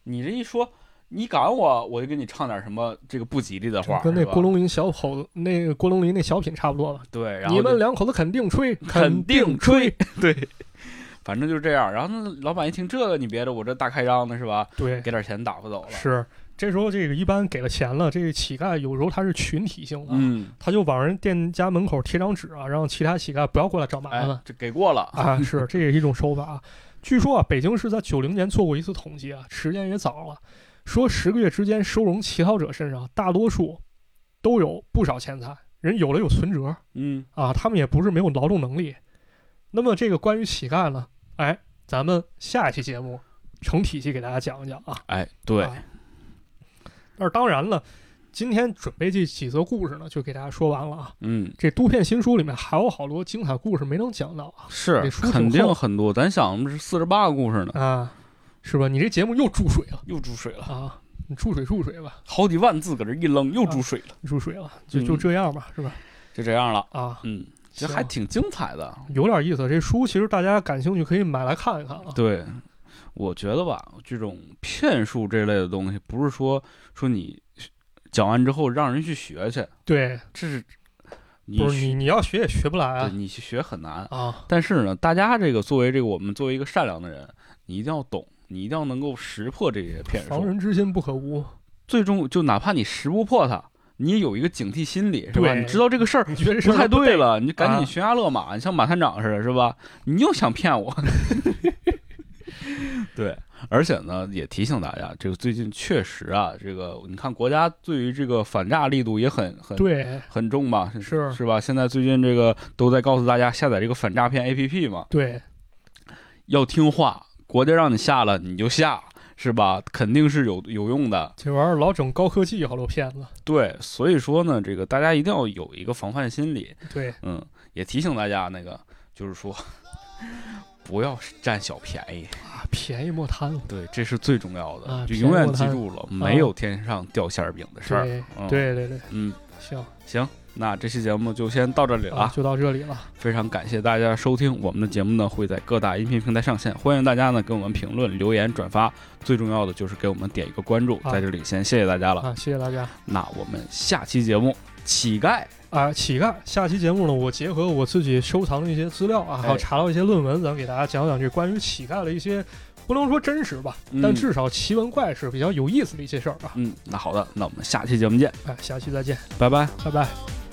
你这一说。你赶我，我就给你唱点什么这个不吉利的话，跟那郭龙林小口子那个郭龙林那小品差不多了？对，然后你们两口子肯定吹，肯定定吹，对，反正就是这样。然后老板一听这个，你别的我这大开张的是吧？对，给点钱打发走了。是这时候这个一般给了钱了，这个乞丐有时候他是群体性的，嗯，他就往人店家门口贴张纸啊，让其他乞丐不要过来找麻烦哎，这给过了。啊。是，这也是一种手法啊。据说啊，北京市在九零年做过一次统计啊，时间也早了，说十个月之间收容乞讨者身上大多数都有不少钱财，人有了有存折嗯，啊，他们也不是没有劳动能力。那么这个关于乞丐呢，哎，咱们下一期节目成体系给大家讲一讲啊。哎，对，啊但是当然了，今天准备这几则故事呢，就给大家说完了啊。嗯，这都片新书里面还有好多精彩故事没能讲到啊是肯定很多。咱想的是四十八个故事呢，啊，是吧？你这节目又注水了又注水了，啊！你注水注水吧，好几万字搁这一扔，又注水了，注水了，就嗯就这样吧，是吧？就这样了。啊，嗯，这行还挺精彩的。有点意思。这书其实大家感兴趣可以买来看一看啊。对，我觉得吧，这种骗术这类的东西，不是说说你讲完之后让人去学去，对，这是你不是你你要学也学不来啊对你去学很难。啊！但是呢，大家这个作为这个我们作为一个善良的人，你一定要懂，你一定要能够识破这些骗术防术。人之心不可无，最终就哪怕你识不破它，你也有一个警惕心理，是吧？你知道这个事儿不太对了，你就赶啊紧悬崖勒马，你像马探长似的，是吧？你又想骗我，对。而且呢，也提醒大家，这个最近确实啊，这个你看国家对于这个反诈力度也很很对，很重吧？是是吧？现在最近这个都在告诉大家下载这个反诈骗 APP 嘛，对，要听话，国家让你下了你就下，是吧？肯定是有有用的。这玩意儿老整高科技，好多骗子。对，所以说呢，这个大家一定要有一个防范心理。对，嗯，也提醒大家，那个就是说，不要占小便宜。啊，便宜莫贪了。对，这是最重要的，啊就永远记住了，没有天上掉馅儿饼的事儿。对嗯对对对，嗯，行行，那这期节目就先到这里了。啊，就到这里了。非常感谢大家收听我们的节目呢，会在各大音频平台上线，欢迎大家呢给我们评论、留言、转发，最重要的就是给我们点一个关注。啊在这里先谢谢大家了。啊，谢谢大家。那我们下期节目乞丐，啊，乞丐。下期节目呢，我结合我自己收藏的一些资料啊，还有哎查到一些论文，咱给大家讲讲这关于乞丐的一些，不能说真实吧，但嗯至少奇闻怪事比较有意思的一些事儿啊。嗯，那好的，那我们下期节目见，哎，下期再见，拜拜。拜拜。